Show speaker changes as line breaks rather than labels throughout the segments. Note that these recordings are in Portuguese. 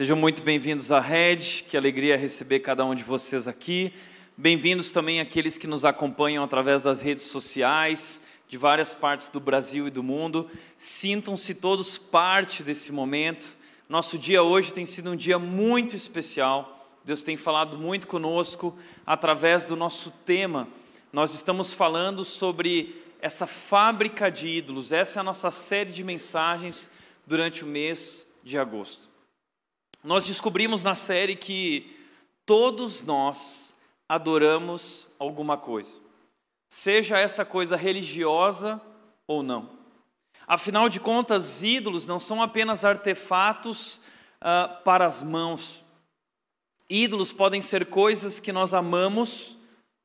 Sejam muito bem-vindos à Red, que alegria receber cada um de vocês aqui. Bem-vindos também aqueles que nos acompanham através das redes sociais, de várias partes do Brasil e do mundo. Sintam-se todos parte desse momento. Nosso dia hoje tem sido um dia muito especial. Deus tem falado muito conosco através do nosso tema. Nós estamos falando sobre essa fábrica de ídolos. Essa é a nossa série de mensagens durante o mês de agosto. Nós descobrimos na série que todos nós adoramos alguma coisa, seja essa coisa religiosa ou não. Afinal de contas, ídolos não são apenas artefatos uh, para as mãos. Ídolos podem ser coisas que nós amamos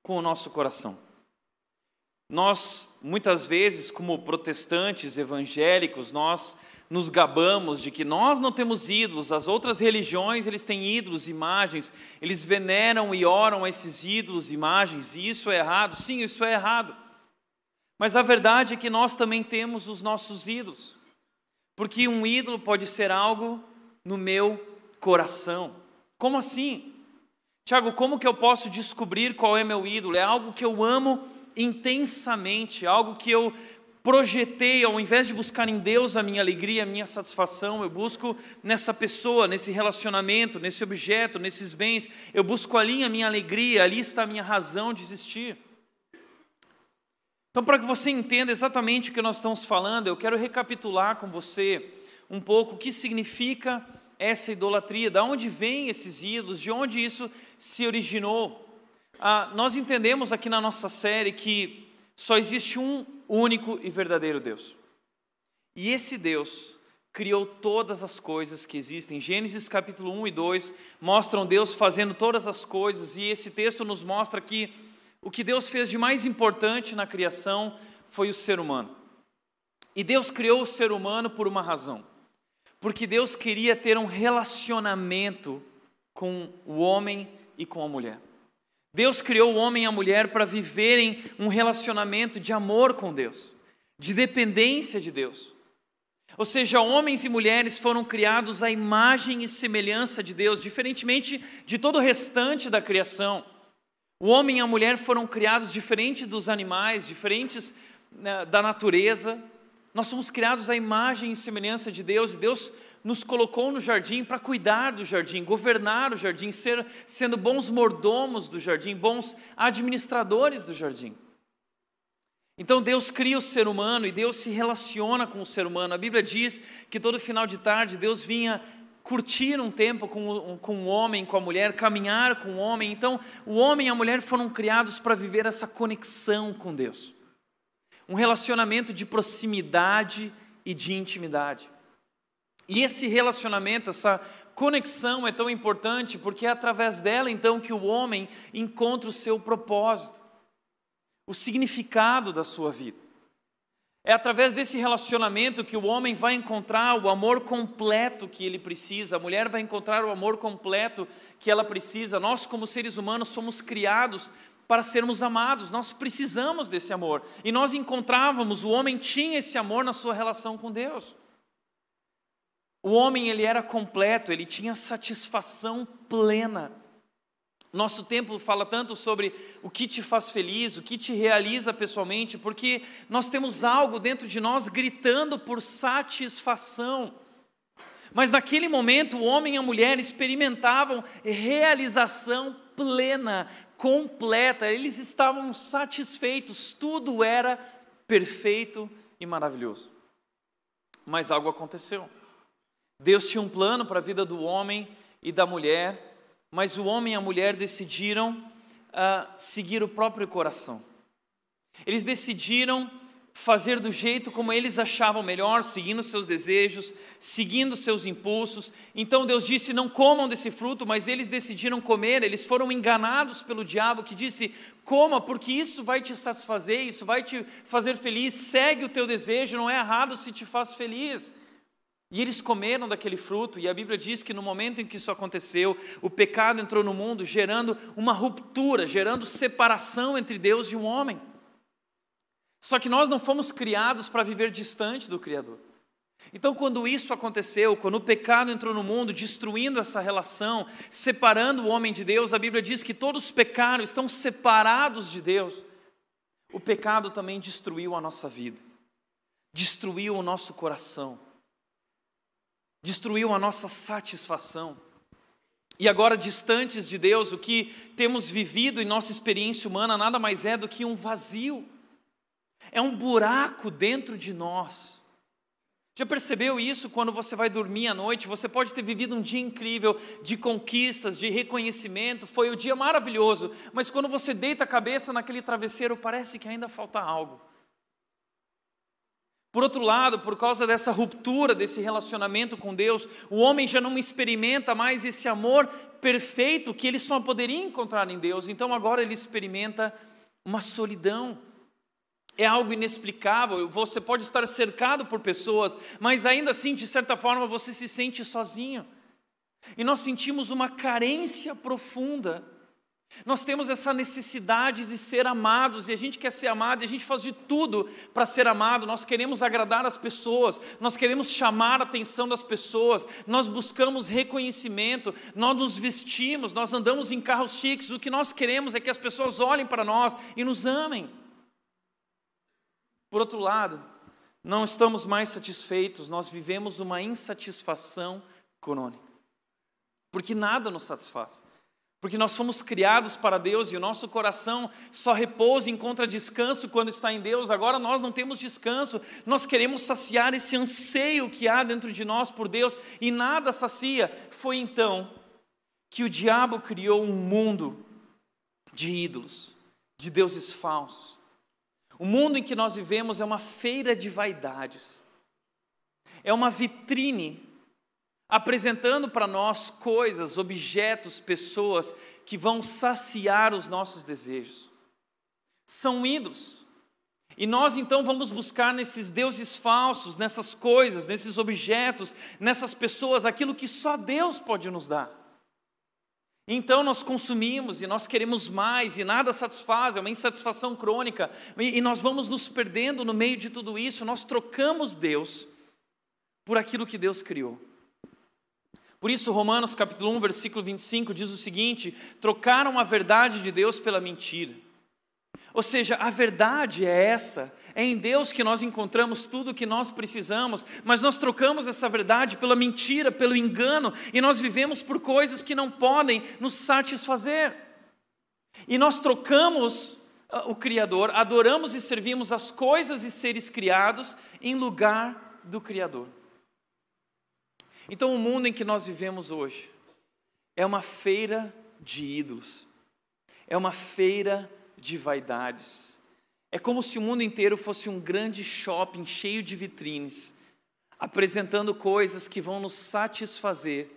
com o nosso coração. Nós, muitas vezes, como protestantes evangélicos, nós nos gabamos de que nós não temos ídolos, as outras religiões eles têm ídolos, imagens, eles veneram e oram a esses ídolos, imagens, e isso é errado. Sim, isso é errado. Mas a verdade é que nós também temos os nossos ídolos. Porque um ídolo pode ser algo no meu coração. Como assim? Tiago, como que eu posso descobrir qual é meu ídolo? É algo que eu amo intensamente, algo que eu projetei, ao invés de buscar em Deus a minha alegria, a minha satisfação, eu busco nessa pessoa, nesse relacionamento, nesse objeto, nesses bens, eu busco ali a minha alegria, ali está a minha razão de existir. Então, para que você entenda exatamente o que nós estamos falando, eu quero recapitular com você um pouco o que significa essa idolatria, de onde vêm esses ídolos, de onde isso se originou. Ah, nós entendemos aqui na nossa série que só existe um único e verdadeiro Deus. E esse Deus criou todas as coisas que existem. Gênesis capítulo 1 e 2 mostram Deus fazendo todas as coisas, e esse texto nos mostra que o que Deus fez de mais importante na criação foi o ser humano. E Deus criou o ser humano por uma razão. Porque Deus queria ter um relacionamento com o homem e com a mulher. Deus criou o homem e a mulher para viverem um relacionamento de amor com Deus, de dependência de Deus. Ou seja, homens e mulheres foram criados à imagem e semelhança de Deus, diferentemente de todo o restante da criação. O homem e a mulher foram criados diferentes dos animais, diferentes né, da natureza. Nós somos criados à imagem e semelhança de Deus, e Deus nos colocou no jardim para cuidar do jardim, governar o jardim, ser, sendo bons mordomos do jardim, bons administradores do jardim. Então Deus cria o ser humano e Deus se relaciona com o ser humano. A Bíblia diz que todo final de tarde Deus vinha curtir um tempo com com o homem, com a mulher, caminhar com o homem. Então, o homem e a mulher foram criados para viver essa conexão com Deus. Um relacionamento de proximidade e de intimidade. E esse relacionamento, essa conexão é tão importante porque é através dela então que o homem encontra o seu propósito, o significado da sua vida. É através desse relacionamento que o homem vai encontrar o amor completo que ele precisa, a mulher vai encontrar o amor completo que ela precisa. Nós, como seres humanos, somos criados para sermos amados, nós precisamos desse amor. E nós encontrávamos, o homem tinha esse amor na sua relação com Deus. O homem ele era completo, ele tinha satisfação plena. Nosso tempo fala tanto sobre o que te faz feliz, o que te realiza pessoalmente, porque nós temos algo dentro de nós gritando por satisfação. Mas naquele momento, o homem e a mulher experimentavam realização plena, completa, eles estavam satisfeitos, tudo era perfeito e maravilhoso. Mas algo aconteceu. Deus tinha um plano para a vida do homem e da mulher, mas o homem e a mulher decidiram uh, seguir o próprio coração. Eles decidiram fazer do jeito como eles achavam melhor, seguindo seus desejos, seguindo seus impulsos. Então Deus disse: Não comam desse fruto, mas eles decidiram comer. Eles foram enganados pelo diabo que disse: Coma, porque isso vai te satisfazer, isso vai te fazer feliz. Segue o teu desejo, não é errado se te faz feliz. E eles comeram daquele fruto, e a Bíblia diz que no momento em que isso aconteceu, o pecado entrou no mundo, gerando uma ruptura, gerando separação entre Deus e o homem. Só que nós não fomos criados para viver distante do Criador. Então, quando isso aconteceu, quando o pecado entrou no mundo, destruindo essa relação, separando o homem de Deus, a Bíblia diz que todos pecaram, estão separados de Deus. O pecado também destruiu a nossa vida, destruiu o nosso coração, destruiu a nossa satisfação. E agora, distantes de Deus, o que temos vivido em nossa experiência humana nada mais é do que um vazio, é um buraco dentro de nós. Já percebeu isso quando você vai dormir à noite? Você pode ter vivido um dia incrível de conquistas, de reconhecimento, foi um dia maravilhoso, mas quando você deita a cabeça naquele travesseiro, parece que ainda falta algo. Por outro lado, por causa dessa ruptura desse relacionamento com Deus, o homem já não experimenta mais esse amor perfeito que ele só poderia encontrar em Deus, então agora ele experimenta uma solidão. É algo inexplicável, você pode estar cercado por pessoas, mas ainda assim, de certa forma, você se sente sozinho. E nós sentimos uma carência profunda nós temos essa necessidade de ser amados e a gente quer ser amado e a gente faz de tudo para ser amado. Nós queremos agradar as pessoas, nós queremos chamar a atenção das pessoas, nós buscamos reconhecimento, nós nos vestimos, nós andamos em carros chiques. O que nós queremos é que as pessoas olhem para nós e nos amem. Por outro lado, não estamos mais satisfeitos, nós vivemos uma insatisfação crônica, porque nada nos satisfaz. Porque nós fomos criados para Deus e o nosso coração só repousa e encontra descanso quando está em Deus. Agora nós não temos descanso, nós queremos saciar esse anseio que há dentro de nós por Deus e nada sacia. Foi então que o diabo criou um mundo de ídolos, de deuses falsos. O mundo em que nós vivemos é uma feira de vaidades, é uma vitrine apresentando para nós coisas, objetos, pessoas que vão saciar os nossos desejos. São ídolos. E nós então vamos buscar nesses deuses falsos, nessas coisas, nesses objetos, nessas pessoas, aquilo que só Deus pode nos dar. Então nós consumimos e nós queremos mais e nada satisfaz, é uma insatisfação crônica, e nós vamos nos perdendo no meio de tudo isso, nós trocamos Deus por aquilo que Deus criou. Por isso, Romanos capítulo 1, versículo 25 diz o seguinte: trocaram a verdade de Deus pela mentira. Ou seja, a verdade é essa, é em Deus que nós encontramos tudo o que nós precisamos, mas nós trocamos essa verdade pela mentira, pelo engano, e nós vivemos por coisas que não podem nos satisfazer. E nós trocamos ah, o Criador, adoramos e servimos as coisas e seres criados em lugar do Criador. Então, o mundo em que nós vivemos hoje é uma feira de ídolos, é uma feira de vaidades. É como se o mundo inteiro fosse um grande shopping cheio de vitrines, apresentando coisas que vão nos satisfazer,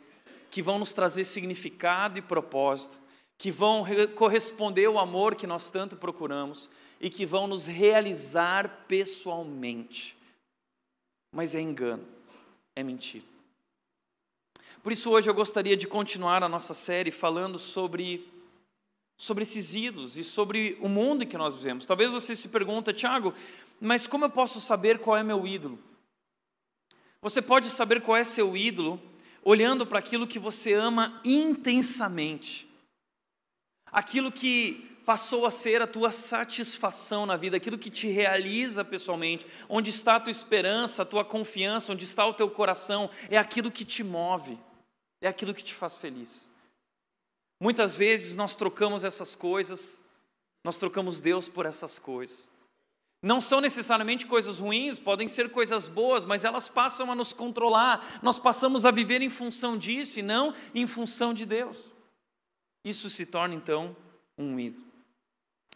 que vão nos trazer significado e propósito, que vão corresponder ao amor que nós tanto procuramos e que vão nos realizar pessoalmente. Mas é engano, é mentira. Por isso hoje eu gostaria de continuar a nossa série falando sobre sobre esses ídolos e sobre o mundo em que nós vivemos. Talvez você se pergunta, Tiago, mas como eu posso saber qual é meu ídolo? Você pode saber qual é seu ídolo olhando para aquilo que você ama intensamente. Aquilo que passou a ser a tua satisfação na vida, aquilo que te realiza pessoalmente, onde está a tua esperança, a tua confiança, onde está o teu coração, é aquilo que te move é aquilo que te faz feliz. Muitas vezes nós trocamos essas coisas, nós trocamos Deus por essas coisas. Não são necessariamente coisas ruins, podem ser coisas boas, mas elas passam a nos controlar. Nós passamos a viver em função disso e não em função de Deus. Isso se torna então um ídolo.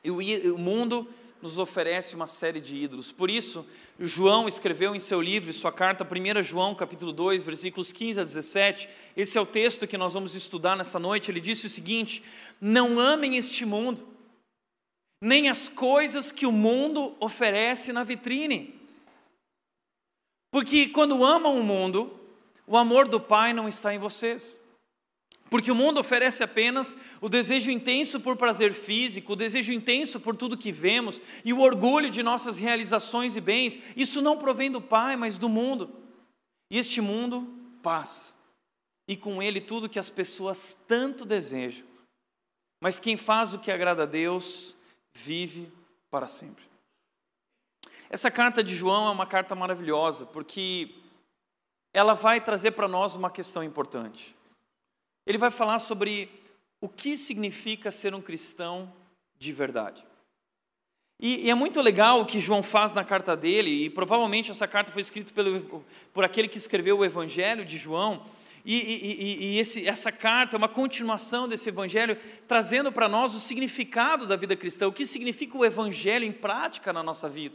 E o mundo nos oferece uma série de ídolos. Por isso, João escreveu em seu livro, sua carta, 1 João, capítulo 2, versículos 15 a 17. Esse é o texto que nós vamos estudar nessa noite. Ele disse o seguinte: Não amem este mundo, nem as coisas que o mundo oferece na vitrine. Porque quando amam o mundo, o amor do Pai não está em vocês. Porque o mundo oferece apenas o desejo intenso por prazer físico, o desejo intenso por tudo que vemos e o orgulho de nossas realizações e bens. Isso não provém do Pai, mas do mundo. E este mundo passa, e com ele tudo que as pessoas tanto desejam. Mas quem faz o que agrada a Deus vive para sempre. Essa carta de João é uma carta maravilhosa, porque ela vai trazer para nós uma questão importante. Ele vai falar sobre o que significa ser um cristão de verdade. E, e, é muito legal o que João faz na carta dele, e provavelmente essa carta foi escrita pelo, por aquele que escreveu o Evangelho de João. E, e, e esse, essa carta é uma continuação desse Evangelho, trazendo para nós o significado da vida cristã, o que significa o Evangelho em prática na nossa vida.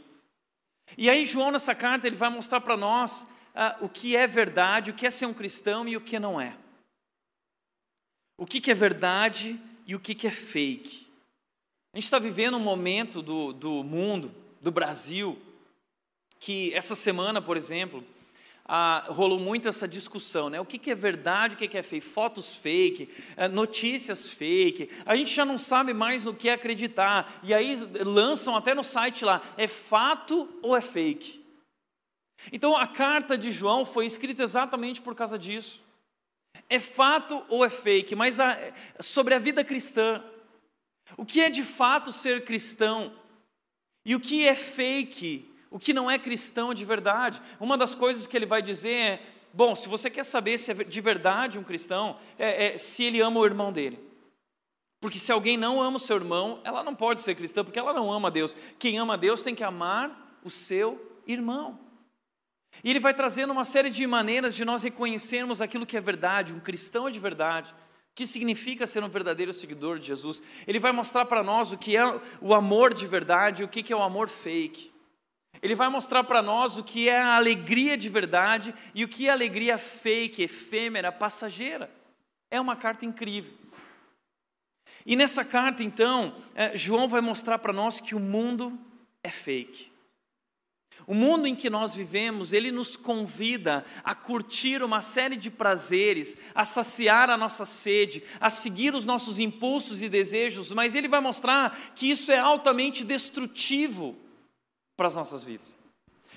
E aí, João, nessa carta, ele vai mostrar para nós ah, o que é verdade, o que é ser um cristão e o que não é. O que, que é verdade e o que, que é fake. A gente está vivendo um momento do, do mundo, do Brasil, que essa semana, por exemplo, ah, rolou muito essa discussão, né? O que, que é verdade, o que, que é fake? Fotos fake, eh, notícias fake. A gente já não sabe mais no que acreditar. E aí lançam até no site lá: é fato ou é fake? Então a carta de João foi escrita exatamente por causa disso. É fato ou é fake? Mas a, sobre a vida cristã, o que é de fato ser cristão? E o que é fake? O que não é cristão de verdade? Uma das coisas que ele vai dizer é: bom, se você quer saber se é de verdade um cristão, é, é se ele ama o irmão dele. Porque se alguém não ama o seu irmão, ela não pode ser cristã, porque ela não ama Deus. Quem ama Deus tem que amar o seu irmão. E ele vai trazendo uma série de maneiras de nós reconhecermos aquilo que é verdade, um cristão de verdade, o que significa ser um verdadeiro seguidor de Jesus. Ele vai mostrar para nós o que é o amor de verdade e o que é o amor fake. Ele vai mostrar para nós o que é a alegria de verdade e o que é a alegria fake, efêmera, passageira. É uma carta incrível. E nessa carta, então, é, João vai mostrar para nós que o mundo é fake. O mundo em que nós vivemos, ele nos convida a curtir uma série de prazeres, a saciar a nossa sede, a seguir os nossos impulsos e desejos, mas ele vai mostrar que isso é altamente destrutivo para as nossas vidas.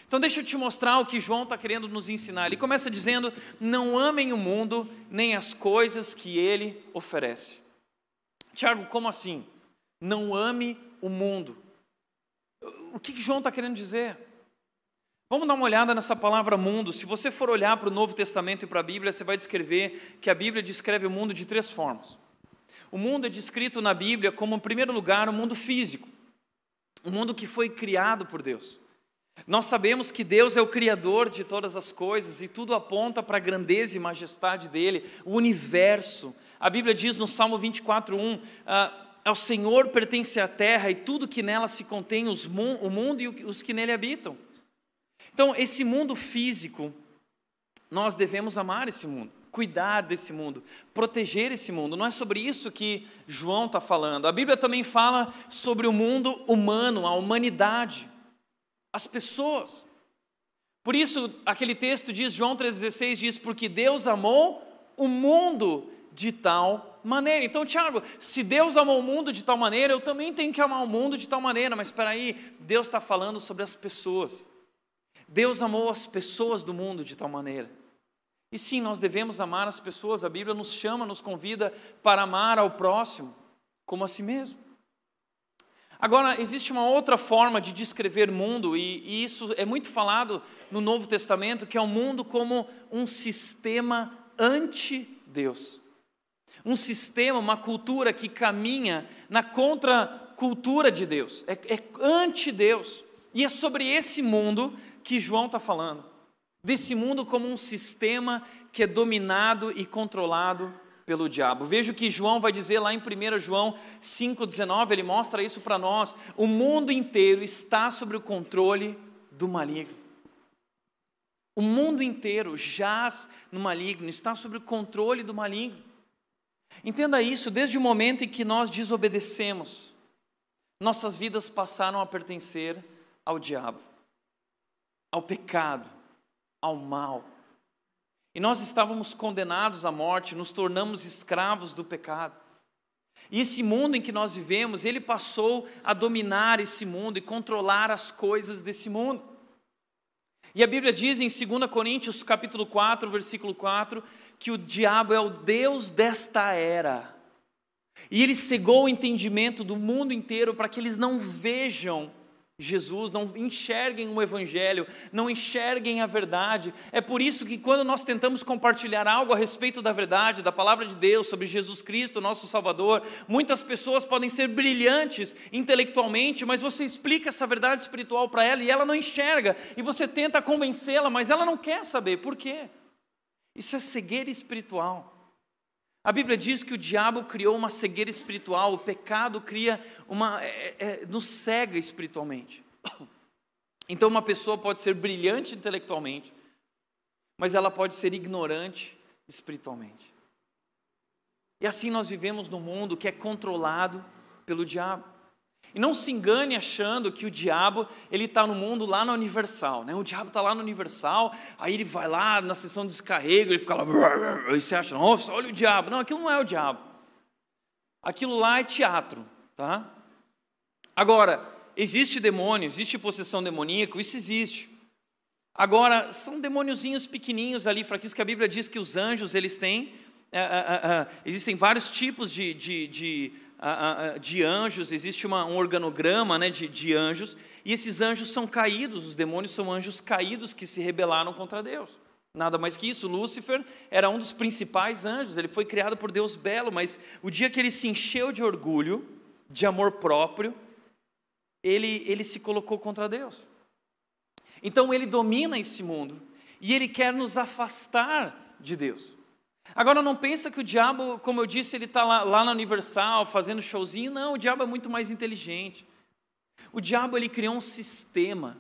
Então, deixa eu te mostrar o que João está querendo nos ensinar. Ele começa dizendo: Não amem o mundo, nem as coisas que ele oferece. Tiago, como assim? Não ame o mundo. O que, que João está querendo dizer? Vamos dar uma olhada nessa palavra mundo. Se você for olhar para o Novo Testamento e para a Bíblia, você vai descrever que a Bíblia descreve o mundo de três formas. O mundo é descrito na Bíblia como, em primeiro lugar, o um mundo físico, um mundo que foi criado por Deus. Nós sabemos que Deus é o Criador de todas as coisas e tudo aponta para a grandeza e majestade dele, o universo. A Bíblia diz no Salmo 24:1, ah, ao Senhor pertence a terra e tudo que nela se contém, os, o mundo e os que nele habitam. Então, esse mundo físico, nós devemos amar esse mundo, cuidar desse mundo, proteger esse mundo. Não é sobre isso que João está falando. A Bíblia também fala sobre o mundo humano, a humanidade, as pessoas. Por isso, aquele texto diz, João 3,16 diz: Porque Deus amou o mundo de tal maneira. Então, Tiago, se Deus amou o mundo de tal maneira, eu também tenho que amar o mundo de tal maneira. Mas espera aí, Deus está falando sobre as pessoas. Deus amou as pessoas do mundo de tal maneira. E sim, nós devemos amar as pessoas, a Bíblia nos chama, nos convida para amar ao próximo como a si mesmo. Agora, existe uma outra forma de descrever mundo, e, e isso é muito falado no Novo Testamento, que é o mundo como um sistema anti-Deus. Um sistema, uma cultura que caminha na contracultura de Deus, é, é anti-Deus. E é sobre esse mundo que João está falando. Desse mundo como um sistema que é dominado e controlado pelo diabo. Veja o que João vai dizer lá em 1 João 5,19, ele mostra isso para nós. O mundo inteiro está sob o controle do maligno. O mundo inteiro jaz no maligno, está sob o controle do maligno. Entenda isso, desde o momento em que nós desobedecemos, nossas vidas passaram a pertencer ao diabo, ao pecado, ao mal. E nós estávamos condenados à morte, nos tornamos escravos do pecado. E esse mundo em que nós vivemos, ele passou a dominar esse mundo e controlar as coisas desse mundo. E a Bíblia diz em 2 Coríntios, capítulo 4, versículo 4, que o diabo é o Deus desta era. E ele cegou o entendimento do mundo inteiro para que eles não vejam Jesus, não enxerguem o Evangelho, não enxerguem a verdade. É por isso que quando nós tentamos compartilhar algo a respeito da verdade, da palavra de Deus, sobre Jesus Cristo, nosso Salvador, muitas pessoas podem ser brilhantes intelectualmente, mas você explica essa verdade espiritual para ela e ela não enxerga, e você tenta convencê-la, mas ela não quer saber. Por quê? Isso é cegueira espiritual. A Bíblia diz que o diabo criou uma cegueira espiritual, o pecado cria uma. É, é, nos cega espiritualmente. Então, uma pessoa pode ser brilhante intelectualmente, mas ela pode ser ignorante espiritualmente. E assim nós vivemos num mundo que é controlado pelo diabo. E não se engane achando que o diabo ele está no mundo lá na Universal, né? O diabo está lá no Universal, aí ele vai lá na sessão de descarrego, ele fica lá, e você acha, nossa, olha o diabo. Não, aquilo não é o diabo. Aquilo lá é teatro, tá? Agora, existe demônio, existe possessão demoníaca, isso existe. Agora, são demôniozinhos pequenininhos ali, fraquinhos, que a Bíblia diz que os anjos, eles têm, é, é, é, existem vários tipos de, de, de de anjos, existe uma, um organograma né, de, de anjos, e esses anjos são caídos, os demônios são anjos caídos que se rebelaram contra Deus. Nada mais que isso. Lúcifer era um dos principais anjos, ele foi criado por Deus belo, mas o dia que ele se encheu de orgulho, de amor próprio, ele, ele se colocou contra Deus. Então ele domina esse mundo e ele quer nos afastar de Deus. Agora não pensa que o diabo, como eu disse, ele está lá, lá na Universal fazendo showzinho. Não, o diabo é muito mais inteligente. O diabo ele criou um sistema.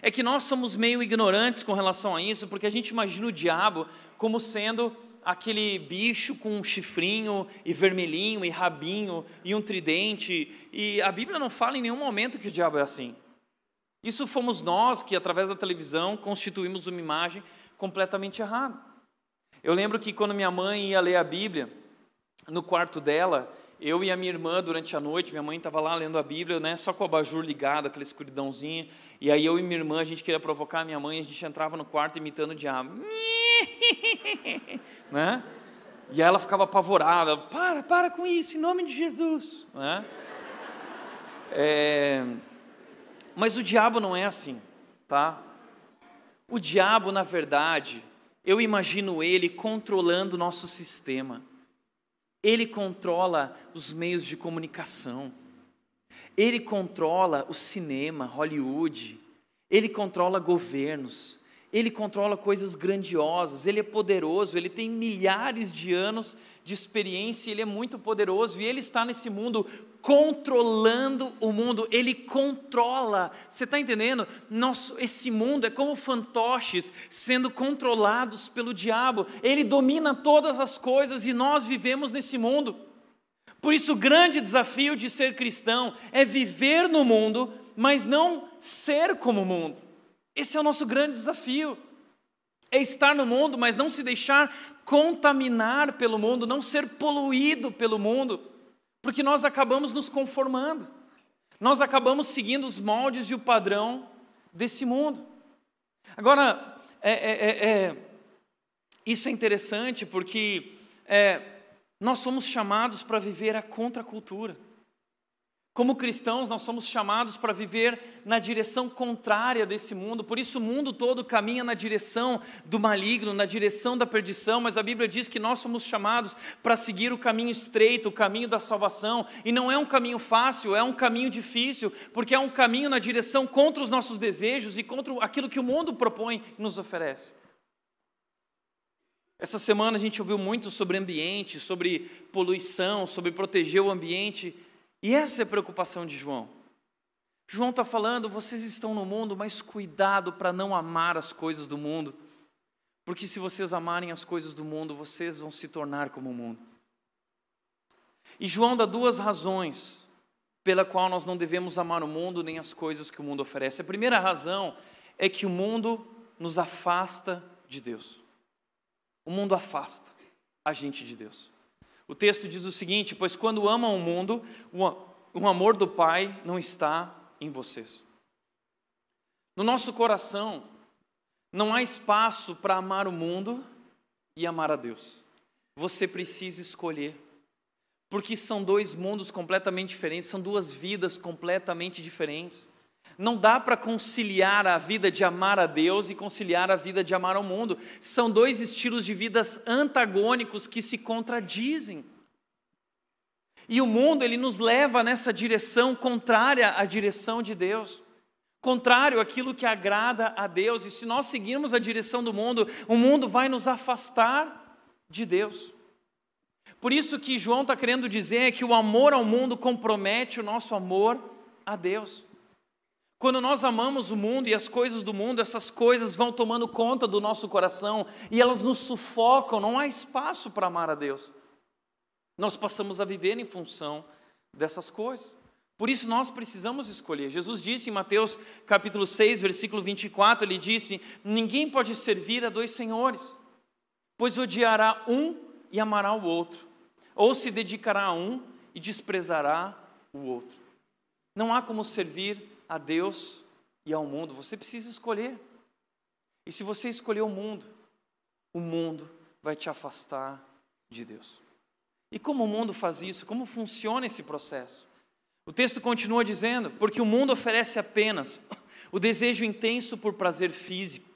É que nós somos meio ignorantes com relação a isso, porque a gente imagina o diabo como sendo aquele bicho com um chifrinho e vermelhinho e rabinho e um tridente. E a Bíblia não fala em nenhum momento que o diabo é assim. Isso fomos nós que, através da televisão, constituímos uma imagem completamente errada. Eu lembro que quando minha mãe ia ler a Bíblia, no quarto dela, eu e a minha irmã, durante a noite, minha mãe estava lá lendo a Bíblia, né, só com o abajur ligado, aquela escuridãozinha, e aí eu e minha irmã, a gente queria provocar a minha mãe, a gente entrava no quarto imitando o diabo. né? E ela ficava apavorada, para, para com isso, em nome de Jesus. Né? É... Mas o diabo não é assim, tá? O diabo, na verdade, eu imagino ele controlando o nosso sistema. Ele controla os meios de comunicação. Ele controla o cinema, Hollywood. Ele controla governos. Ele controla coisas grandiosas. Ele é poderoso. Ele tem milhares de anos de experiência. Ele é muito poderoso e ele está nesse mundo controlando o mundo, ele controla. Você está entendendo? Nosso, esse mundo é como fantoches sendo controlados pelo diabo. Ele domina todas as coisas e nós vivemos nesse mundo. Por isso, o grande desafio de ser cristão é viver no mundo, mas não ser como o mundo. Esse é o nosso grande desafio. É estar no mundo, mas não se deixar contaminar pelo mundo, não ser poluído pelo mundo. Porque nós acabamos nos conformando, nós acabamos seguindo os moldes e o padrão desse mundo. Agora, é, é, é, é isso é interessante porque é, nós somos chamados para viver a contracultura. Como cristãos, nós somos chamados para viver na direção contrária desse mundo, por isso o mundo todo caminha na direção do maligno, na direção da perdição, mas a Bíblia diz que nós somos chamados para seguir o caminho estreito, o caminho da salvação, e não é um caminho fácil, é um caminho difícil, porque é um caminho na direção contra os nossos desejos e contra aquilo que o mundo propõe e nos oferece. Essa semana a gente ouviu muito sobre ambiente, sobre poluição, sobre proteger o ambiente. E essa é a preocupação de João. João está falando: vocês estão no mundo, mas cuidado para não amar as coisas do mundo, porque se vocês amarem as coisas do mundo, vocês vão se tornar como o mundo. E João dá duas razões pela qual nós não devemos amar o mundo nem as coisas que o mundo oferece. A primeira razão é que o mundo nos afasta de Deus. O mundo afasta a gente de Deus. O texto diz o seguinte: Pois quando amam o mundo, o amor do Pai não está em vocês. No nosso coração, Não há espaço para amar o mundo e amar a Deus. Você precisa escolher. Porque são dois mundos completamente diferentes, são duas vidas completamente diferentes. Não dá para conciliar a vida de amar a Deus e conciliar a vida de amar ao mundo. São dois estilos de vidas antagônicos que se contradizem. E o mundo ele nos leva nessa direção contrária à direção de Deus. Contrário àquilo que agrada a Deus, e se nós seguirmos a direção do mundo, o mundo vai nos afastar de Deus. Por isso que João está querendo dizer que o amor ao mundo compromete o nosso amor a Deus. Quando nós amamos o mundo e as coisas do mundo, essas coisas vão tomando conta do nosso coração e elas nos sufocam, não há espaço para amar a Deus. Nós passamos a viver em função dessas coisas. Por isso nós precisamos escolher. Jesus disse em Mateus capítulo 6, versículo 24, ele disse: "Ninguém pode servir a dois senhores, pois odiará um e amará o outro, ou se dedicará a um e desprezará o outro." Não há como servir a Deus e ao mundo, você precisa escolher. E se você escolher o mundo, o mundo vai te afastar de Deus. E como o mundo faz isso? Como funciona esse processo? O texto continua dizendo: porque o mundo oferece apenas o desejo intenso por prazer físico,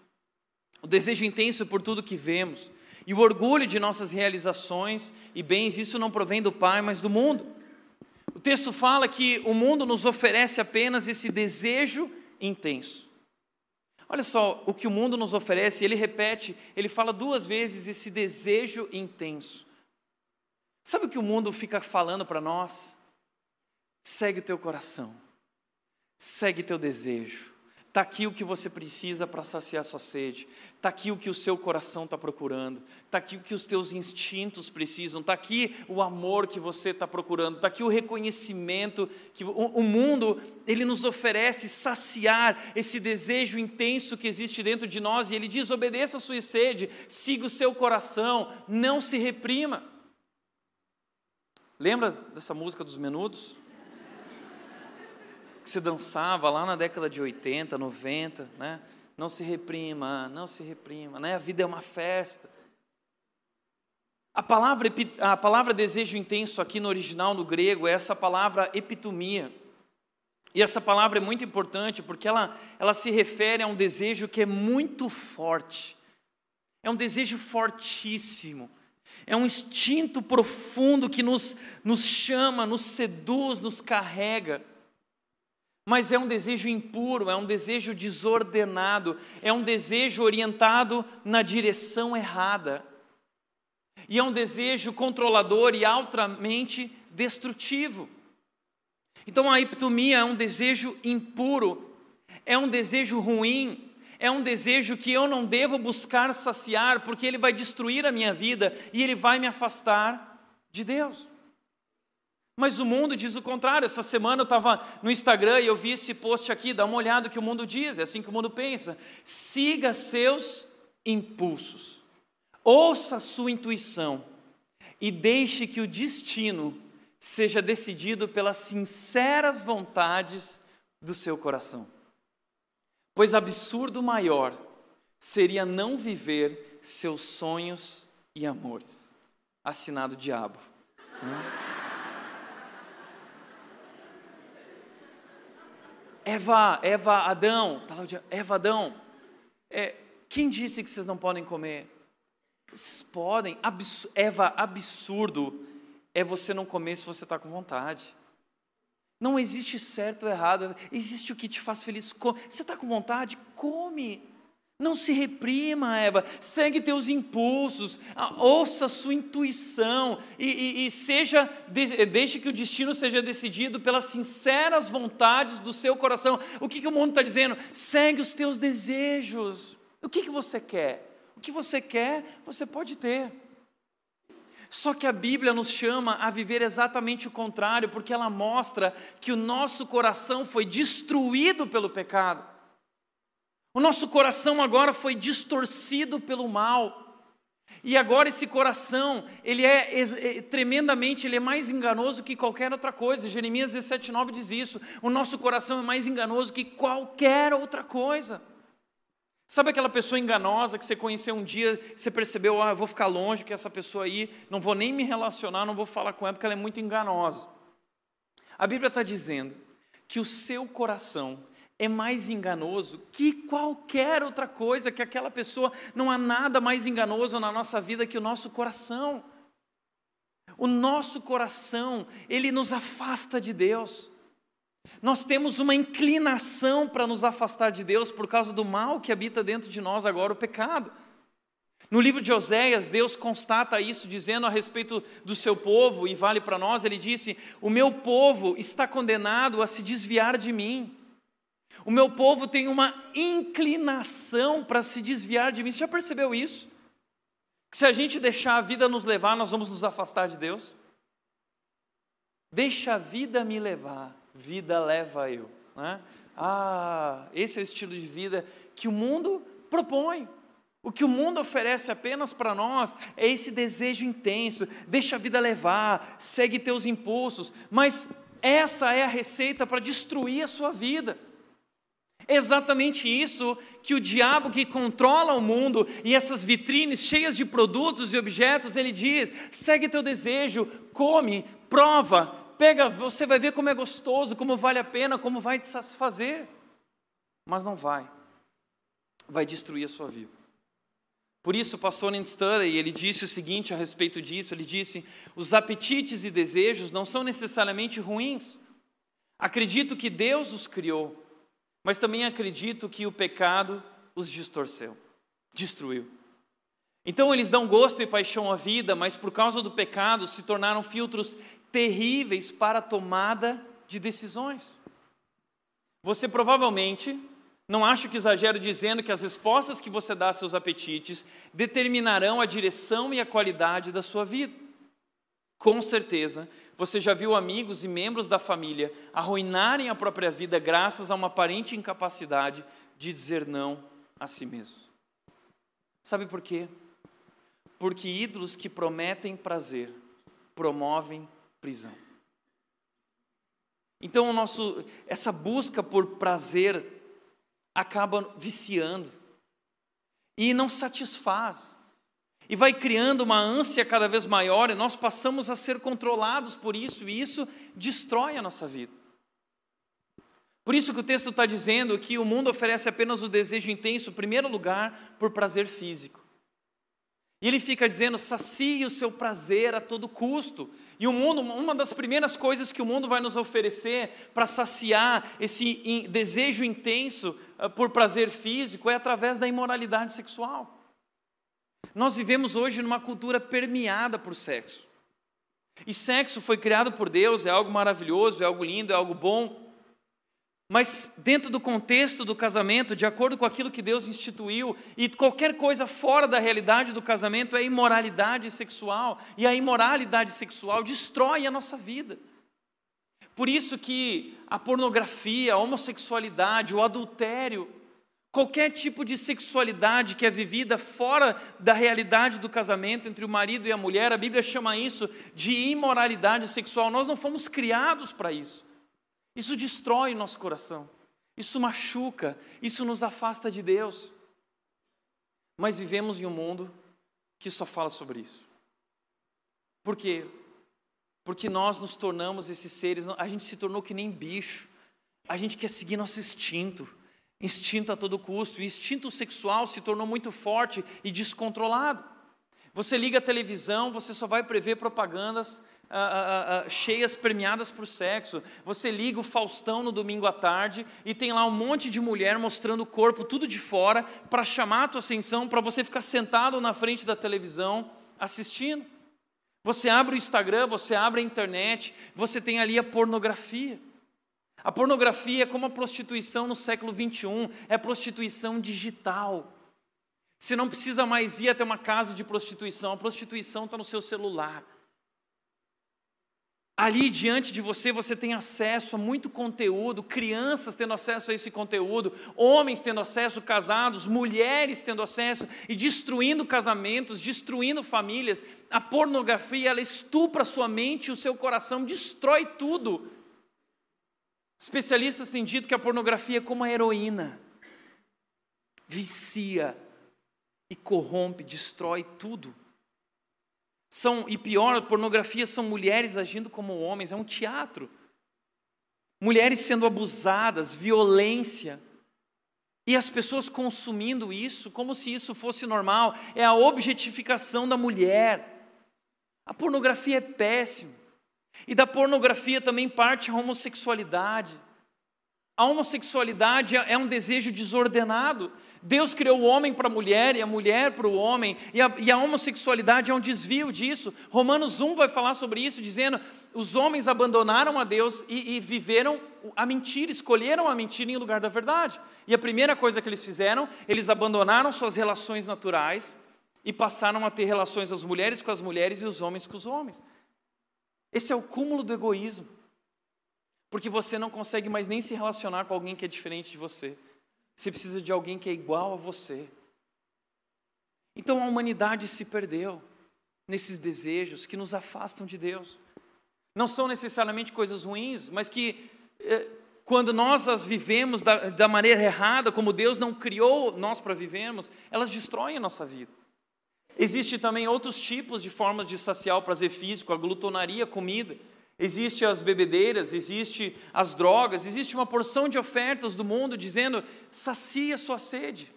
o desejo intenso por tudo que vemos, e o orgulho de nossas realizações e bens, isso não provém do Pai, mas do mundo. O texto fala que o mundo nos oferece apenas esse desejo intenso. Olha só, o que o mundo nos oferece, ele repete, ele fala duas vezes esse desejo intenso. Sabe o que o mundo fica falando para nós? Segue o teu coração, segue teu desejo, Está aqui o que você precisa para saciar sua sede. Está aqui o que o seu coração está procurando. Está aqui o que os teus instintos precisam. Está aqui o amor que você está procurando. Está aqui o reconhecimento que o, o mundo ele nos oferece saciar esse desejo intenso que existe dentro de nós. E ele diz: obedeça a sua sede, siga o seu coração, não se reprima. Lembra dessa música dos Menudos? Que se dançava lá na década de 80, 90, né? Não se reprima, não se reprima, né? A vida é uma festa. A palavra, a palavra desejo intenso aqui no original, no grego, é essa palavra epitomia. E essa palavra é muito importante porque ela, ela se refere a um desejo que é muito forte. É um desejo fortíssimo. É um instinto profundo que nos, nos chama, nos seduz, nos carrega. Mas é um desejo impuro, é um desejo desordenado, é um desejo orientado na direção errada. E é um desejo controlador e altamente destrutivo. Então a epitomia é um desejo impuro, é um desejo ruim, é um desejo que eu não devo buscar saciar, porque ele vai destruir a minha vida e ele vai me afastar de Deus. Mas o mundo diz o contrário. Essa semana eu estava no Instagram e eu vi esse post aqui, dá uma olhada o que o mundo diz, é assim que o mundo pensa. Siga seus impulsos, ouça a sua intuição e deixe que o destino seja decidido pelas sinceras vontades do seu coração. Pois absurdo maior seria não viver seus sonhos e amores. Assinado diabo. Hum? Eva, Eva, Adão, tá Eva, Adão, é, quem disse que vocês não podem comer? Vocês podem, abs, Eva, absurdo é você não comer se você está com vontade. Não existe certo ou errado, existe o que te faz feliz. Você está com vontade? Come. Não se reprima, Eva, segue teus impulsos, ouça sua intuição e, e, e, seja, deixe que o destino seja decidido pelas sinceras vontades do seu coração. O que, que o mundo está dizendo? Segue os teus desejos. O que, que você quer? O que você quer, você pode ter. Só que a Bíblia nos chama a viver exatamente o contrário, porque ela mostra que o nosso coração foi destruído pelo pecado. O nosso coração agora foi distorcido pelo mal. E agora esse coração, ele é, é, tremendamente, ele é mais enganoso que qualquer outra coisa. Jeremias 17:9 diz isso. O nosso coração é mais enganoso que qualquer outra coisa. Sabe aquela pessoa enganosa que você conheceu um dia, você percebeu, ah, eu vou ficar longe que essa pessoa aí, não vou nem me relacionar, não vou falar com ela porque ela é muito enganosa. A Bíblia está dizendo que o seu coração é mais enganoso que qualquer outra coisa, que aquela pessoa, não há nada mais enganoso na nossa vida que o nosso coração. O nosso coração, ele nos afasta de Deus. Nós temos uma inclinação para nos afastar de Deus por causa do mal que habita dentro de nós agora, o pecado. No livro de Oséias, Deus constata isso dizendo a respeito do seu povo, e vale para nós, ele disse: O meu povo está condenado a se desviar de mim. O meu povo tem uma inclinação para se desviar de mim. Você já percebeu isso? Que se a gente deixar a vida nos levar, nós vamos nos afastar de Deus? Deixa a vida me levar, vida leva eu. Né? Ah, esse é o estilo de vida que o mundo propõe. O que o mundo oferece apenas para nós é esse desejo intenso, deixa a vida levar, segue teus impulsos, mas essa é a receita para destruir a sua vida. Exatamente isso que o diabo que controla o mundo e essas vitrines cheias de produtos e objetos, ele diz: segue teu desejo, come, prova, pega, você vai ver como é gostoso, como vale a pena, como vai te satisfazer. Mas não vai. Vai destruir a sua vida. Por isso, o pastor Stanley, ele disse o seguinte a respeito disso, ele disse: "Os apetites e desejos não são necessariamente ruins. Acredito que Deus os criou, mas também acredito que o pecado os distorceu, destruiu. Então eles dão gosto e paixão à vida, mas por causa do pecado se tornaram filtros terríveis para a tomada de decisões. Você provavelmente não acho que exagero dizendo que as respostas que você dá a seus apetites determinarão a direção e a qualidade da sua vida. Com certeza, você já viu amigos e membros da família arruinarem a própria vida graças a uma aparente incapacidade de dizer não a si mesmos. Sabe por quê? Porque ídolos que prometem prazer promovem prisão. Então, nosso, essa busca por prazer acaba viciando e não satisfaz. E vai criando uma ânsia cada vez maior, e nós passamos a ser controlados por isso, e isso destrói a nossa vida. Por isso que o texto está dizendo que o mundo oferece apenas o desejo intenso, em primeiro lugar, por prazer físico. E ele fica dizendo: sacie o seu prazer a todo custo. E o mundo, uma das primeiras coisas que o mundo vai nos oferecer para saciar esse desejo intenso ah, por prazer físico é através da imoralidade sexual. Nós vivemos hoje numa cultura permeada por sexo. E sexo foi criado por Deus, é algo maravilhoso, é algo lindo, é algo bom. Mas dentro do contexto do casamento, de acordo com aquilo que Deus instituiu, e qualquer coisa fora da realidade do casamento é imoralidade sexual, e a imoralidade sexual destrói a nossa vida. Por isso que a pornografia, a homossexualidade, o adultério, qualquer tipo de sexualidade que é vivida fora da realidade do casamento entre o marido e a mulher, a Bíblia chama isso de imoralidade sexual. Nós não fomos criados para isso. Isso destrói o nosso coração, isso machuca, isso nos afasta de Deus. Mas vivemos em um mundo que só fala sobre isso. Por quê? Porque nós nos tornamos esses seres, a gente se tornou que nem bicho, a gente quer seguir nosso instinto, instinto a todo custo, o instinto sexual se tornou muito forte e descontrolado. Você liga a televisão, você só vai prever propagandas ah, ah, cheias premiadas por sexo. Você liga o Faustão no domingo à tarde e tem lá um monte de mulher mostrando o corpo tudo de fora para chamar a tua atenção, para você ficar sentado na frente da televisão assistindo. Você abre o Instagram, você abre a internet, você tem ali a pornografia. A pornografia é como a prostituição no século 21, é prostituição digital. Você não precisa mais ir até uma casa de prostituição, a prostituição está no seu celular. Ali diante de você, você tem acesso a muito conteúdo, crianças tendo acesso a esse conteúdo, homens tendo acesso, casados, mulheres tendo acesso e destruindo casamentos, destruindo famílias. A pornografia, ela estupra a sua mente o seu coração, destrói tudo. Especialistas têm dito que a pornografia é como a heroína. vicia e corrompe, destrói tudo. São, e pior, a pornografia são mulheres agindo como homens, é um teatro. Mulheres sendo abusadas, violência. E as pessoas consumindo isso como se isso fosse normal. É a objetificação da mulher. A pornografia é péssima. E da pornografia também parte a homossexualidade. A homossexualidade é, é um desejo desordenado. Deus criou o homem para a mulher e a mulher para o homem, e a, e a, homossexualidade é um desvio disso. Romanos 1 vai falar sobre isso, dizendo: os homens abandonaram a Deus e, e viveram a mentira, escolheram a mentira em lugar da verdade. E a primeira coisa que eles fizeram, eles abandonaram suas relações naturais e passaram a ter relações as mulheres com as mulheres e os homens com os homens. Esse é o cúmulo do egoísmo porque você não consegue mais nem se relacionar com alguém que é diferente de você. Você precisa de alguém que é igual a você. Então a humanidade se perdeu nesses desejos que nos afastam de Deus. Não são necessariamente coisas ruins, mas que eh, quando nós as vivemos da, da maneira errada, como Deus não criou nós para vivermos, elas destroem a nossa vida. Existem também outros tipos de formas de saciar o prazer físico, a glutonaria, comida. Existe as bebedeiras, existe as drogas, existe uma porção de ofertas do mundo dizendo: sacia sua sede.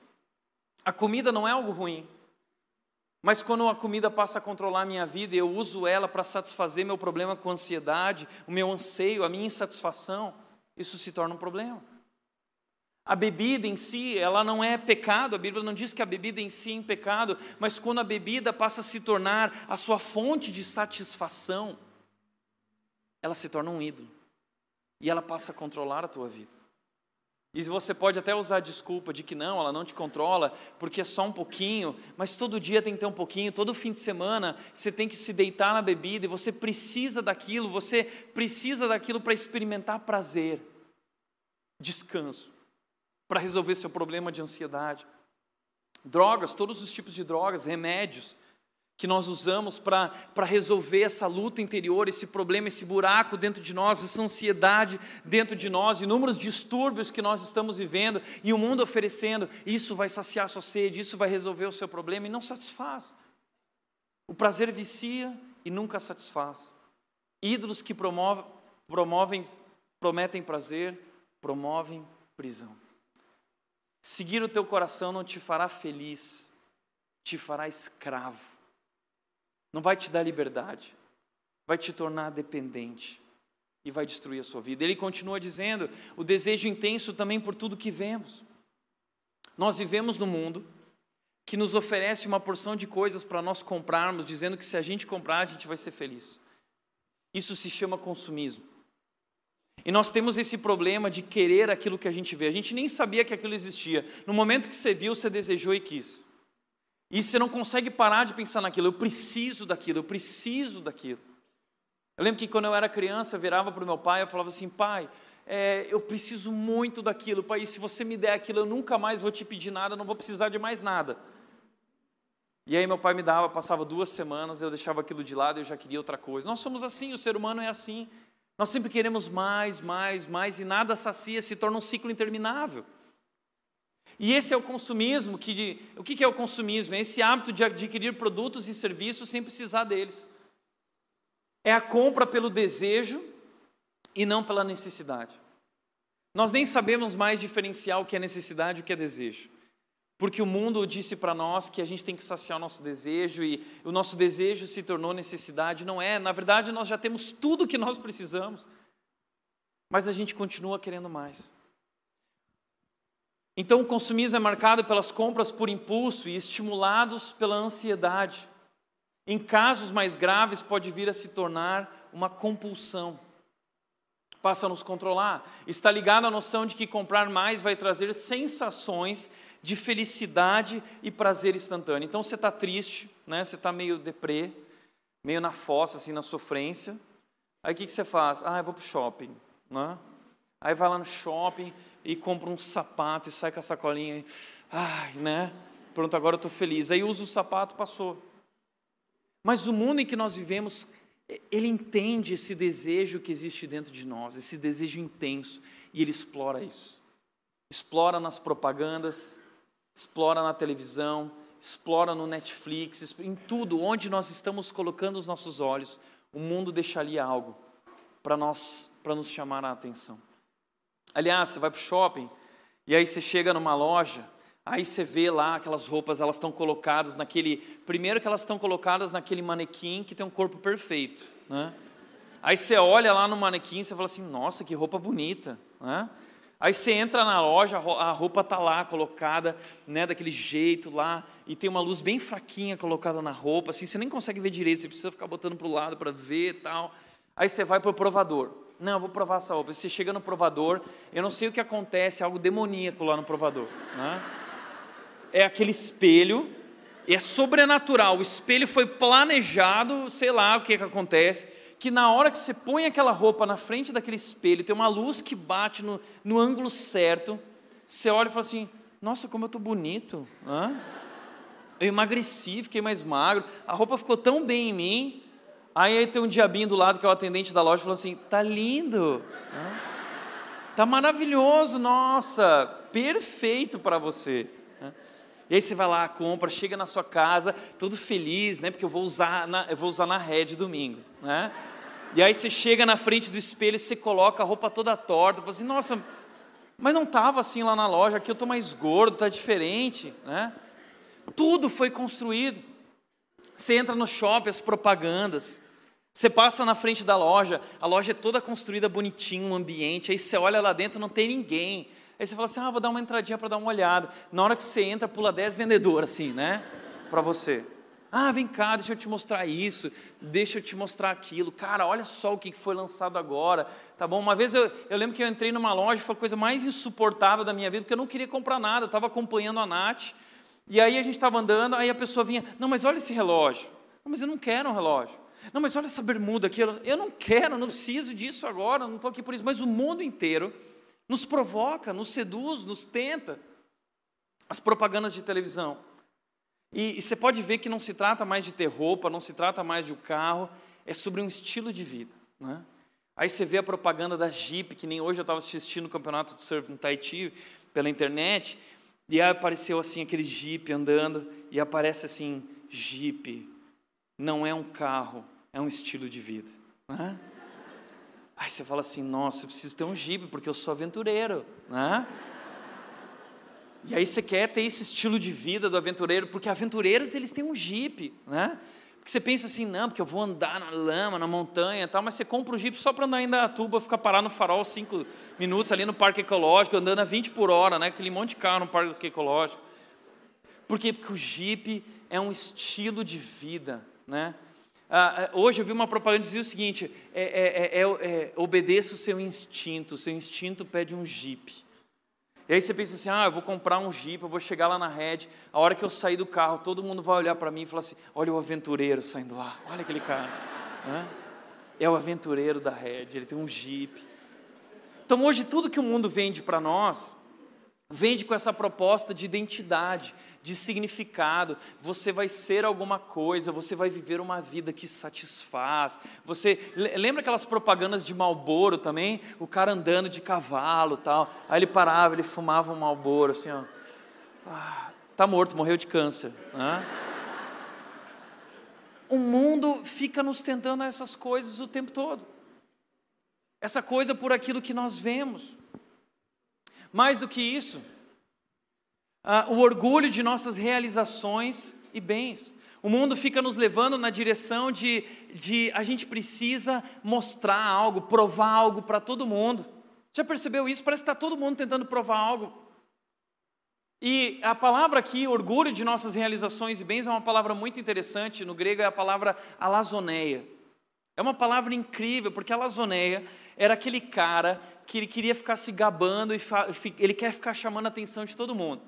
A comida não é algo ruim. Mas quando a comida passa a controlar a minha vida, eu uso ela para satisfazer meu problema com ansiedade, o meu anseio, a minha insatisfação, isso se torna um problema. A bebida em si, ela não é pecado, a Bíblia não diz que a bebida em si é pecado, mas quando a bebida passa a se tornar a sua fonte de satisfação, ela se torna um ídolo. E ela passa a controlar a tua vida. E você pode até usar a desculpa de que não, ela não te controla, porque é só um pouquinho, mas todo dia tem que ter um pouquinho, todo fim de semana você tem que se deitar na bebida e você precisa daquilo, você precisa daquilo para experimentar prazer, descanso, para resolver seu problema de ansiedade. Drogas, todos os tipos de drogas, remédios, que nós usamos para resolver essa luta interior, esse problema, esse buraco dentro de nós, essa ansiedade dentro de nós, inúmeros distúrbios que nós estamos vivendo e o mundo oferecendo, isso vai saciar sua sede, isso vai resolver o seu problema e não satisfaz. O prazer vicia e nunca satisfaz. Ídolos que promovem, promovem prometem prazer, promovem prisão. Seguir o teu coração não te fará feliz, te fará escravo não vai te dar liberdade, vai te tornar dependente e vai destruir a sua vida. Ele continua dizendo: o desejo intenso também por tudo que vemos. Nós vivemos no mundo que nos oferece uma porção de coisas para nós comprarmos, dizendo que se a gente comprar, a gente vai ser feliz. Isso se chama consumismo. E nós temos esse problema de querer aquilo que a gente vê. A gente nem sabia que aquilo existia. No momento que você viu, você desejou e quis. E você não consegue parar de pensar naquilo. Eu preciso daquilo, eu preciso daquilo. Eu lembro que quando eu era criança, eu virava para o meu pai e falava assim: pai, é, eu preciso muito daquilo, pai, se você me der aquilo, eu nunca mais vou te pedir nada, não vou precisar de mais nada. E aí meu pai me dava, passava duas semanas, eu deixava aquilo de lado, eu já queria outra coisa. Nós somos assim, o ser humano é assim. Nós sempre queremos mais, mais, mais, e nada sacia, se torna um ciclo interminável. E esse é o consumismo, que o que é o consumismo? É esse hábito de adquirir produtos e serviços sem precisar deles. É a compra pelo desejo e não pela necessidade. Nós nem sabemos mais diferenciar o que é necessidade e o que é desejo. Porque o mundo disse para nós que a gente tem que saciar o nosso desejo e o nosso desejo se tornou necessidade. Não é. Na verdade, nós já temos tudo o que nós precisamos. Mas a gente continua querendo mais. Então, o consumismo é marcado pelas compras por impulso e estimulados pela ansiedade. Em casos mais graves, pode vir a se tornar uma compulsão. Passa a nos controlar. Está ligado à noção de que comprar mais vai trazer sensações de felicidade e prazer instantâneo. Então, você está triste, né? você está meio deprê, meio na fossa, assim, na sofrência. Aí o que, que você faz? Ah, eu vou para o shopping. Né? Aí vai lá no shopping, e compra um sapato e sai com a sacolinha. E, ai, né? Pronto, agora eu estou feliz. Aí usa o sapato, passou. Mas o mundo em que nós vivemos, ele entende esse desejo que existe dentro de nós, esse desejo intenso, e ele explora isso. Explora nas propagandas, explora na televisão, explora no Netflix, em tudo, onde nós estamos colocando os nossos olhos, o mundo deixa ali algo para nós, para nos chamar a atenção. Aliás, você vai para o shopping e aí você chega numa loja, aí você vê lá aquelas roupas, elas estão colocadas naquele, primeiro que elas estão colocadas naquele manequim que tem um corpo perfeito, né? Aí você olha lá no manequim e você fala assim, nossa, que roupa bonita, né? Aí você entra na loja, a roupa está lá colocada, né, daquele jeito lá, e tem uma luz bem fraquinha colocada na roupa, assim, você nem consegue ver direito, você precisa ficar botando para o lado para ver e tal. Aí você vai para o provador. Não, eu vou provar essa roupa. Você chega no provador, eu não sei o que acontece, algo demoníaco lá no provador. Né? É aquele espelho, é sobrenatural. O espelho foi planejado, sei lá o que, que acontece que na hora que você põe aquela roupa na frente daquele espelho, tem uma luz que bate no, no ângulo certo, você olha e fala assim: Nossa, como eu estou bonito. Hã? Eu emagreci, fiquei mais magro, a roupa ficou tão bem em mim. Aí, aí tem um diabinho do lado que é o atendente da loja e falou assim: Tá lindo, hã? tá maravilhoso, nossa, perfeito para você. E aí você vai lá, compra, chega na sua casa, todo feliz, né? Porque eu vou usar na, eu vou usar na rede domingo, né? E aí você chega na frente do espelho e você coloca a roupa toda torta, fala assim, nossa, mas não estava assim lá na loja, aqui eu estou mais gordo, está diferente, né? Tudo foi construído. Você entra no shopping, as propagandas. Você passa na frente da loja, a loja é toda construída bonitinho, um ambiente, aí você olha lá dentro, não tem ninguém. Aí você fala assim: ah, vou dar uma entradinha para dar uma olhada. Na hora que você entra, pula 10 vendedoras assim, né? Para você. Ah, vem cá, deixa eu te mostrar isso, deixa eu te mostrar aquilo. Cara, olha só o que foi lançado agora. Tá bom? Uma vez eu, eu lembro que eu entrei numa loja, foi a coisa mais insuportável da minha vida, porque eu não queria comprar nada, eu estava acompanhando a Nath. E aí a gente estava andando, aí a pessoa vinha, não, mas olha esse relógio. Não, mas eu não quero um relógio. Não, mas olha essa bermuda aqui. Eu não quero, não preciso disso agora, não estou aqui por isso. Mas o mundo inteiro nos provoca, nos seduz, nos tenta. As propagandas de televisão. E, e, você pode ver que não se trata mais de ter roupa, não se trata mais de um carro, é sobre um estilo de vida. Né? Aí você vê a propaganda da Jeep, que nem hoje eu estava assistindo o campeonato de surf no Tahiti pela internet, e aí apareceu assim aquele Jeep andando, e aparece assim: Jeep não é um carro, é um estilo de vida. Né? Aí você fala assim, nossa, eu preciso ter um Jeep, porque eu sou aventureiro, né? E aí você quer ter esse estilo de vida do aventureiro, porque aventureiros eles têm um Jeep, né? Porque você pensa assim, não, porque eu vou andar na lama, na montanha e tal, mas você compra o Jeep só para andar em Datuba, ficar parado no farol cinco minutos ali no parque ecológico, andando a 20 por hora, né? Aquele monte de carro no parque ecológico. Por quê? Porque o Jeep é um estilo de vida, né? Ah, ah, hoje eu vi uma propaganda dizia o seguinte: é, é, é, é, obedeça o seu instinto, o seu instinto pede um Jeep. E aí você pensa assim: ah, eu vou comprar um Jeep, eu vou chegar lá na rede, a hora que eu sair do carro, todo mundo vai olhar para mim e falar assim: olha o aventureiro saindo lá, olha aquele cara. É o aventureiro da rede, ele tem um Jeep. Então hoje tudo que o mundo vende para nós, vende com essa proposta de identidade, de significado. Você vai ser alguma coisa, você vai viver uma vida que satisfaz. Você lembra aquelas propagandas de Malboro também? O cara andando de cavalo, tal. Aí ele parava, ele fumava um Malboro assim, ó. Ah, tá morto, morreu de câncer. Né? O mundo fica nos tentando essas coisas o tempo todo. Essa coisa por aquilo que nós vemos. Mais do que isso, uh, o orgulho de nossas realizações e bens. O mundo fica nos levando na direção de, de a gente precisa mostrar algo, provar algo para todo mundo. Já percebeu isso? Parece que está todo mundo tentando provar algo. E a palavra aqui, orgulho de nossas realizações e bens, é uma palavra muito interessante. No grego é a palavra alazoneia. É uma palavra incrível, porque alazoneia era aquele cara que ele queria ficar se gabando e ele quer ficar chamando a atenção de todo mundo.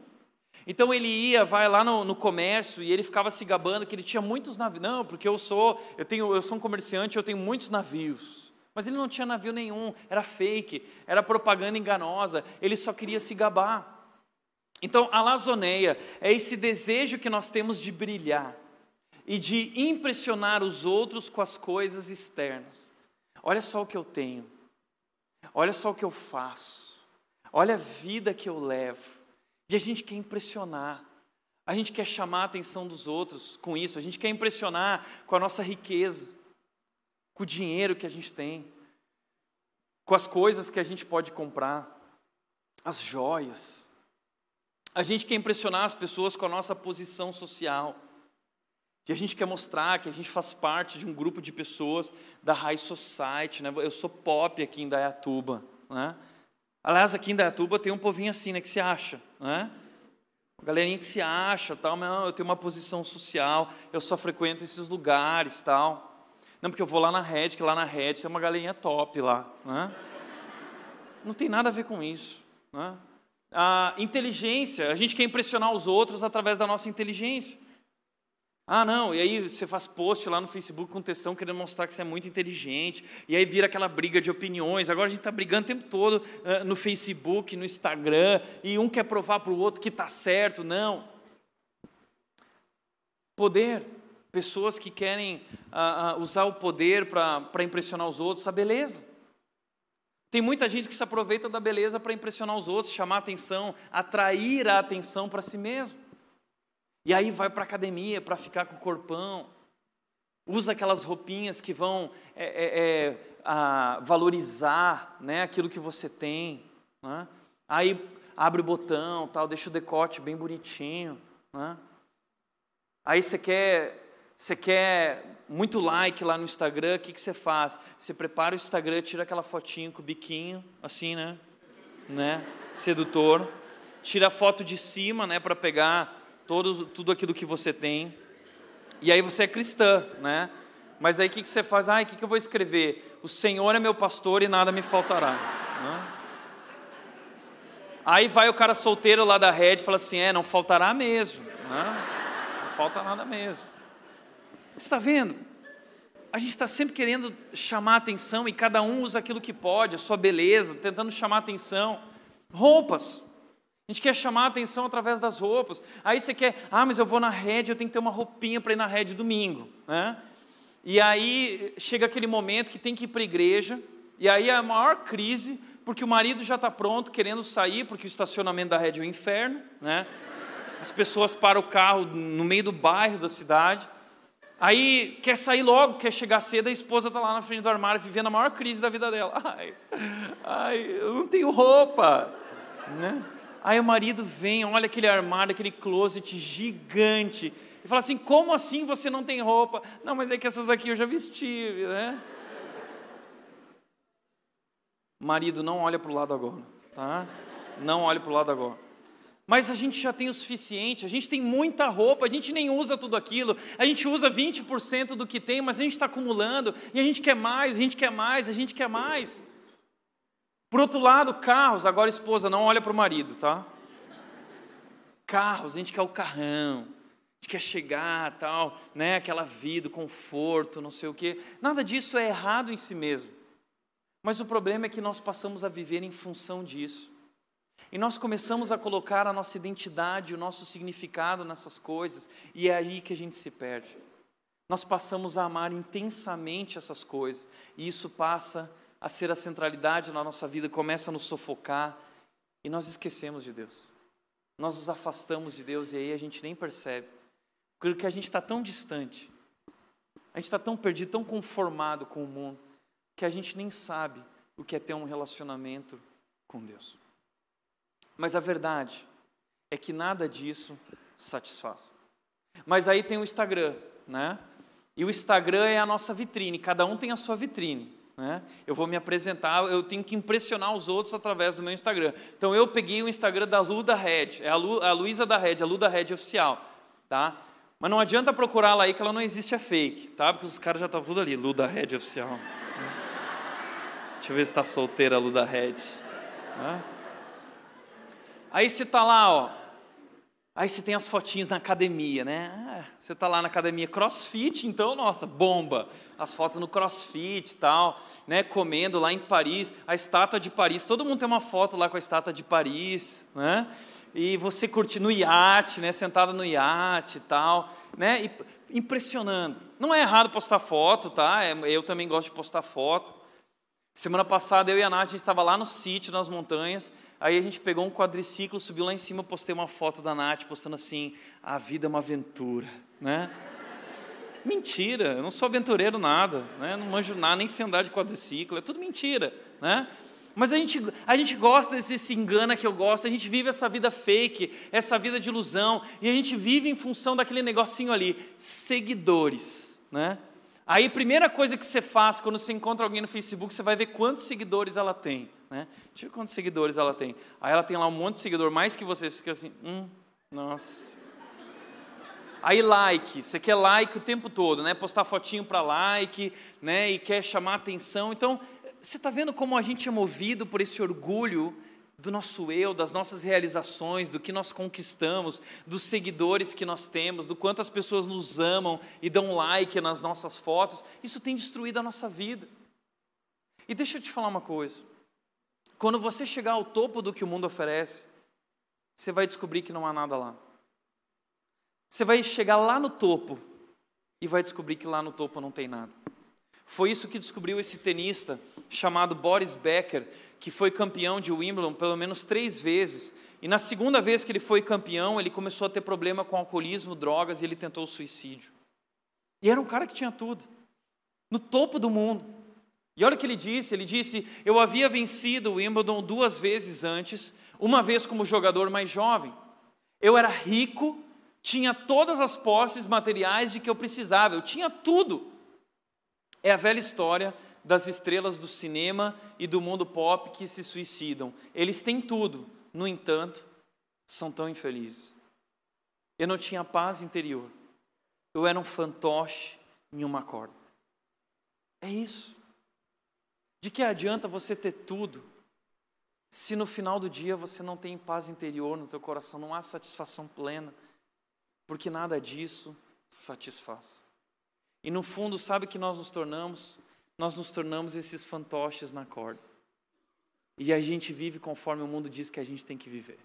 Então ele ia, vai lá no, no, comércio e ele ficava se gabando que ele tinha muitos navios. Não, porque eu sou, eu tenho, eu sou um comerciante, eu tenho muitos navios. Mas ele não tinha navio nenhum, era fake, era propaganda enganosa. Ele só queria se gabar. Então a lazoneia é esse desejo que nós temos de brilhar e de impressionar os outros com as coisas externas. Olha só o que eu tenho. Olha só o que eu faço. Olha a vida que eu levo. E a gente quer impressionar. A gente quer chamar a atenção dos outros com isso. A gente quer impressionar com a nossa riqueza, com o dinheiro que a gente tem, com as coisas que a gente pode comprar, as joias. A gente quer impressionar as pessoas com a nossa posição social. E a gente quer mostrar que a gente faz parte de um grupo de pessoas da High Society. Né? Eu sou pop aqui em Dayatuba. Né? Aliás, aqui em Dayatuba tem um povinho assim, né, que se acha. Né? galerinha que se acha, tal, mas não, eu tenho uma posição social, eu só frequento esses lugares, tal. Não, porque eu vou lá na Red, que lá na Red tem uma galerinha top lá. Né? Não tem nada a ver com isso. Né? A inteligência, a gente quer impressionar os outros através da nossa inteligência. Ah, não, e aí você faz post lá no Facebook com textão querendo mostrar que você é muito inteligente, e aí vira aquela briga de opiniões. Agora a gente está brigando o tempo todo uh, no Facebook, no Instagram, e um quer provar para o outro que está certo. Não. Poder, pessoas que querem uh, uh, usar o poder para impressionar os outros, a beleza. Tem muita gente que se aproveita da beleza para impressionar os outros, chamar a atenção, atrair a atenção para si mesmo. E aí vai para academia para ficar com o corpão, usa aquelas roupinhas que vão é, é, é, a, valorizar né, aquilo que você tem. Né? Aí abre o botão, tal, deixa o decote bem bonitinho. Né? Aí você quer, você quer muito like lá no Instagram, o que, que você faz? Você prepara o Instagram, tira aquela fotinho com o biquinho, assim, né? né? Sedutor. Tira a foto de cima, né, para pegar tudo aquilo que você tem. E aí você é cristã, né? Mas aí o que, que você faz? Ah, o que, que eu vou escrever? O Senhor é meu pastor e nada me faltará. Né? Aí vai o cara solteiro lá da rede e fala assim: é, não faltará mesmo. Né? Não falta nada mesmo. Você está vendo? A gente está sempre querendo chamar atenção e cada um usa aquilo que pode, a sua beleza, tentando chamar atenção. Roupas. A gente quer chamar a atenção através das roupas. Aí você quer, ah, mas eu vou na rede, eu tenho que ter uma roupinha para ir na rede domingo. Né? E aí chega aquele momento que tem que ir para a igreja, e aí é a maior crise, porque o marido já está pronto, querendo sair, porque o estacionamento da rede é o inferno. Né? As pessoas param o carro no meio do bairro da cidade. Aí quer sair logo, quer chegar cedo, a esposa está lá na frente do armário, vivendo a maior crise da vida dela. Ai, ai eu não tenho roupa. Né? Aí o marido vem, olha aquele armário, aquele closet gigante, e fala assim: como assim você não tem roupa? Não, mas é que essas aqui eu já vesti, né? Marido, não olha para o lado agora, tá? Não olhe para o lado agora. Mas a gente já tem o suficiente, a gente tem muita roupa, a gente nem usa tudo aquilo, a gente usa 20% do que tem, mas a gente está acumulando, e a gente quer mais, a gente quer mais, a gente quer mais. Por outro lado, carros, agora esposa, não olha para o marido, tá? Carros, a gente quer o carrão, a gente quer chegar, tal, né? Aquela vida, conforto, não sei o quê. Nada disso é errado em si mesmo. Mas o problema é que nós passamos a viver em função disso. E nós começamos a colocar a nossa identidade, o nosso significado nessas coisas, e é aí que a gente se perde. Nós passamos a amar intensamente essas coisas, e isso passa a ser a centralidade na nossa vida, começa a nos sufocar e nós esquecemos de Deus. Nós nos afastamos de Deus e aí a gente nem percebe. Porque a gente está tão distante, a gente está tão perdido, tão conformado com o mundo, que a gente nem sabe o que é ter um relacionamento com Deus. Mas a verdade é que nada disso satisfaz. Mas aí tem o Instagram, né? E o Instagram é a nossa vitrine, cada um tem a sua vitrine. Né? Eu vou me apresentar, eu tenho que impressionar os outros através do meu Instagram. Então eu peguei o Instagram da Lu da Red, é a, Lu, a Luísa da Red, a Lu da Red oficial, tá? Mas não adianta procurar lá aí que ela não existe, é fake, tá? Porque os caras já estavam tudo ali, Lu Red oficial. Deixa eu ver se está solteira a Lu Red. Né? Aí você está lá, ó, Aí você tem as fotinhas na academia, né? Você está lá na academia crossfit, então, nossa, bomba. As fotos no crossfit e tal, né? Comendo lá em Paris, a estátua de Paris. Todo mundo tem uma foto lá com a estátua de Paris, né? E você curte no iate, né? Sentado no iate e tal, né? E, impressionando. Não é errado postar foto, tá? É, eu também gosto de postar foto. Semana passada eu e a Nath, a gente estava lá no sítio, nas montanhas, Aí a gente pegou um quadriciclo, subiu lá em cima, postei uma foto da Nath, postando assim: a vida é uma aventura, né? Mentira, eu não sou aventureiro nada, né? não manjo nada, nem sei andar de quadriciclo, é tudo mentira, né? Mas a gente, a gente gosta desse se engana que eu gosto, a gente vive essa vida fake, essa vida de ilusão, e a gente vive em função daquele negocinho ali, seguidores, né? Aí, primeira coisa que você faz quando você encontra alguém no Facebook, você vai ver quantos seguidores ela tem, né? Ver quantos seguidores ela tem. Aí ela tem lá um monte de seguidor, mais que você, fica assim, hum, nossa. Aí like, você quer like o tempo todo, né? Postar fotinho para like, né? E quer chamar atenção. Então, você está vendo como a gente é movido por esse orgulho do nosso eu, das nossas realizações, do que nós conquistamos, dos seguidores que nós temos, do quanto as pessoas nos amam e dão like nas nossas fotos, isso tem destruído a nossa vida. E deixa eu te falar uma coisa: quando você chegar ao topo do que o mundo oferece, você vai descobrir que não há nada lá. Você vai chegar lá no topo e vai descobrir que lá no topo não tem nada. Foi isso que descobriu esse tenista chamado Boris Becker, que foi campeão de Wimbledon pelo menos três vezes. E na segunda vez que ele foi campeão, ele começou a ter problema com alcoolismo, drogas e ele tentou o suicídio. E era um cara que tinha tudo, no topo do mundo. E olha o que ele disse: ele disse, Eu havia vencido o Wimbledon duas vezes antes, uma vez como jogador mais jovem. Eu era rico, tinha todas as posses materiais de que eu precisava, eu tinha tudo. É a velha história das estrelas do cinema e do mundo pop que se suicidam. Eles têm tudo, no entanto, são tão infelizes. Eu não tinha paz interior. Eu era um fantoche em uma corda. É isso. De que adianta você ter tudo se no final do dia você não tem paz interior no teu coração, não há satisfação plena? Porque nada disso satisfaz. E no fundo, sabe que nós nos tornamos? Nós nos tornamos esses fantoches na corda. E a gente vive conforme o mundo diz que a gente tem que viver.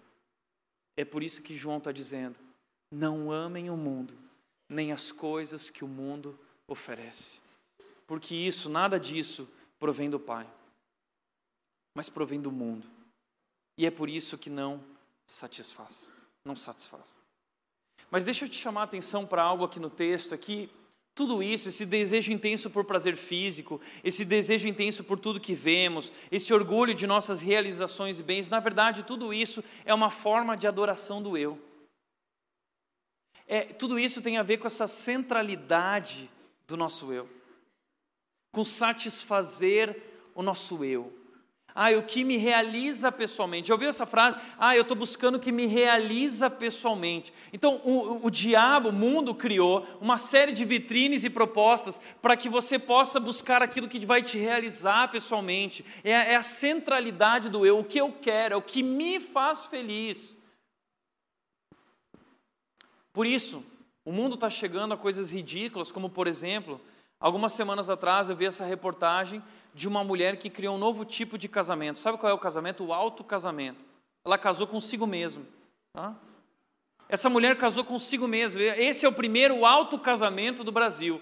É por isso que João está dizendo: não amem o mundo, nem as coisas que o mundo oferece. Porque isso, nada disso, provém do Pai, mas provém do mundo. E é por isso que não satisfaz. Não satisfaz. Mas deixa eu te chamar a atenção para algo aqui no texto aqui tudo isso, esse desejo intenso por prazer físico, esse desejo intenso por tudo que vemos, esse orgulho de nossas realizações e bens, na verdade, tudo isso é uma forma de adoração do eu. É, tudo isso tem a ver com essa centralidade do nosso eu, com satisfazer o nosso eu. Ah, o que me realiza pessoalmente. Já ouviu essa frase? Ah, eu estou buscando o que me realiza pessoalmente. Então, o, o diabo, o mundo, criou uma série de vitrines e propostas para que você possa buscar aquilo que vai te realizar pessoalmente. É, é a centralidade do eu, o que eu quero, é o que me faz feliz. Por isso, o mundo está chegando a coisas ridículas, como, por exemplo, Algumas semanas atrás eu vi essa reportagem de uma mulher que criou um novo tipo de casamento. Sabe qual é o casamento? O autocasamento. Ela casou consigo mesma. Tá? Essa mulher casou consigo mesma. Esse é o primeiro autocasamento do Brasil.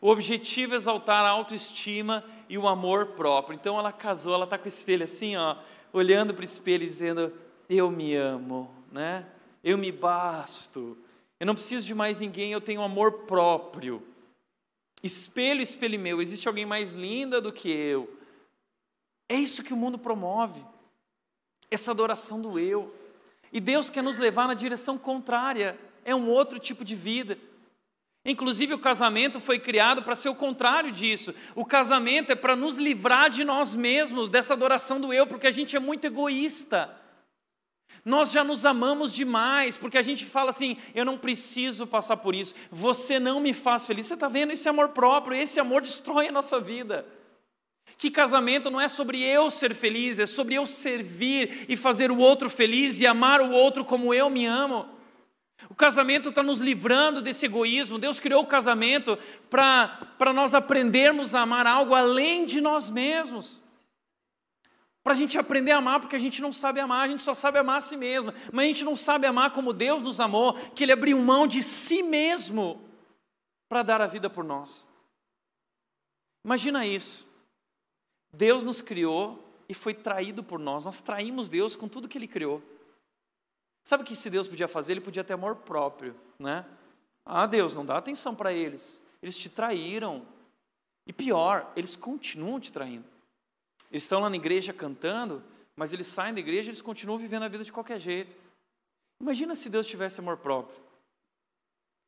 O objetivo é exaltar a autoestima e o amor próprio. Então ela casou, ela está com o espelho assim, ó, olhando para o espelho e dizendo: Eu me amo, né? Eu me basto. Eu não preciso de mais ninguém, eu tenho amor próprio. Espelho, espelho meu, existe alguém mais linda do que eu. É isso que o mundo promove, essa adoração do eu. E Deus quer nos levar na direção contrária, é um outro tipo de vida. Inclusive, o casamento foi criado para ser o contrário disso. O casamento é para nos livrar de nós mesmos, dessa adoração do eu, porque a gente é muito egoísta. Nós já nos amamos demais, porque a gente fala assim: eu não preciso passar por isso, você não me faz feliz. Você está vendo? Esse amor próprio, esse amor destrói a nossa vida. Que casamento não é sobre eu ser feliz, é sobre eu servir e fazer o outro feliz e amar o outro como eu me amo. O casamento está nos livrando desse egoísmo. Deus criou o casamento para nós aprendermos a amar algo além de nós mesmos para a gente aprender a amar, porque a gente não sabe amar, a gente só sabe amar a si mesmo, mas a gente não sabe amar como Deus nos amou, que Ele abriu mão de si mesmo para dar a vida por nós. Imagina isso. Deus nos criou e foi traído por nós. Nós traímos Deus com tudo que Ele criou. Sabe o que se Deus podia fazer? Ele podia ter amor próprio, né? Ah, Deus, não dá atenção para eles. Eles te traíram. E pior, eles continuam te traindo. Eles estão lá na igreja cantando, mas eles saem da igreja e eles continuam vivendo a vida de qualquer jeito. Imagina se Deus tivesse amor próprio.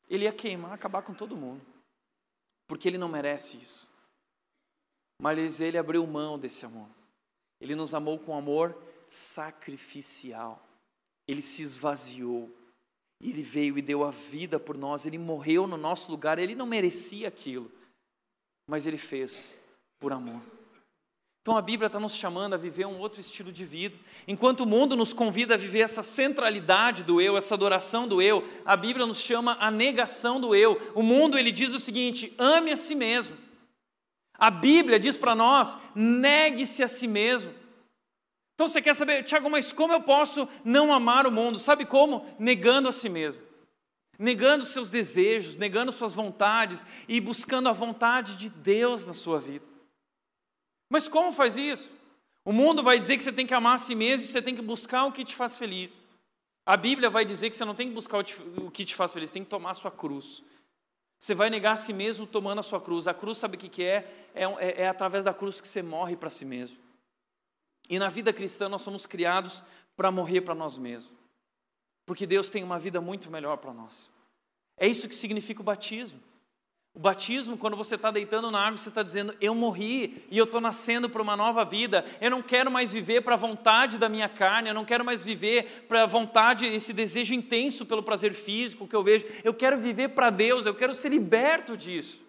Ele ia queimar, acabar com todo mundo. Porque ele não merece isso. Mas ele abriu mão desse amor. Ele nos amou com amor sacrificial. Ele se esvaziou. Ele veio e deu a vida por nós. Ele morreu no nosso lugar. Ele não merecia aquilo. Mas ele fez por amor. Então a Bíblia está nos chamando a viver um outro estilo de vida. Enquanto o mundo nos convida a viver essa centralidade do eu, essa adoração do eu, a Bíblia nos chama a negação do eu. O mundo ele diz o seguinte: ame a si mesmo. A Bíblia diz para nós: negue-se a si mesmo. Então você quer saber, Tiago, mas como eu posso não amar o mundo? Sabe como? Negando a si mesmo. Negando seus desejos, negando suas vontades e buscando a vontade de Deus na sua vida. Mas como faz isso? O mundo vai dizer que você tem que amar a si mesmo e você tem que buscar o que te faz feliz. A Bíblia vai dizer que você não tem que buscar o que te faz feliz, tem que tomar a sua cruz. Você vai negar a si mesmo tomando a sua cruz. A cruz, sabe o que é? É, é, é através da cruz que você morre para si mesmo. E na vida cristã nós somos criados para morrer para nós mesmos. Porque Deus tem uma vida muito melhor para nós. É isso que significa o batismo. O batismo, quando você está deitando na árvore, você está dizendo: Eu morri e eu estou nascendo para uma nova vida. Eu não quero mais viver para a vontade da minha carne, eu não quero mais viver para a vontade, esse desejo intenso pelo prazer físico que eu vejo. Eu quero viver para Deus, eu quero ser liberto disso.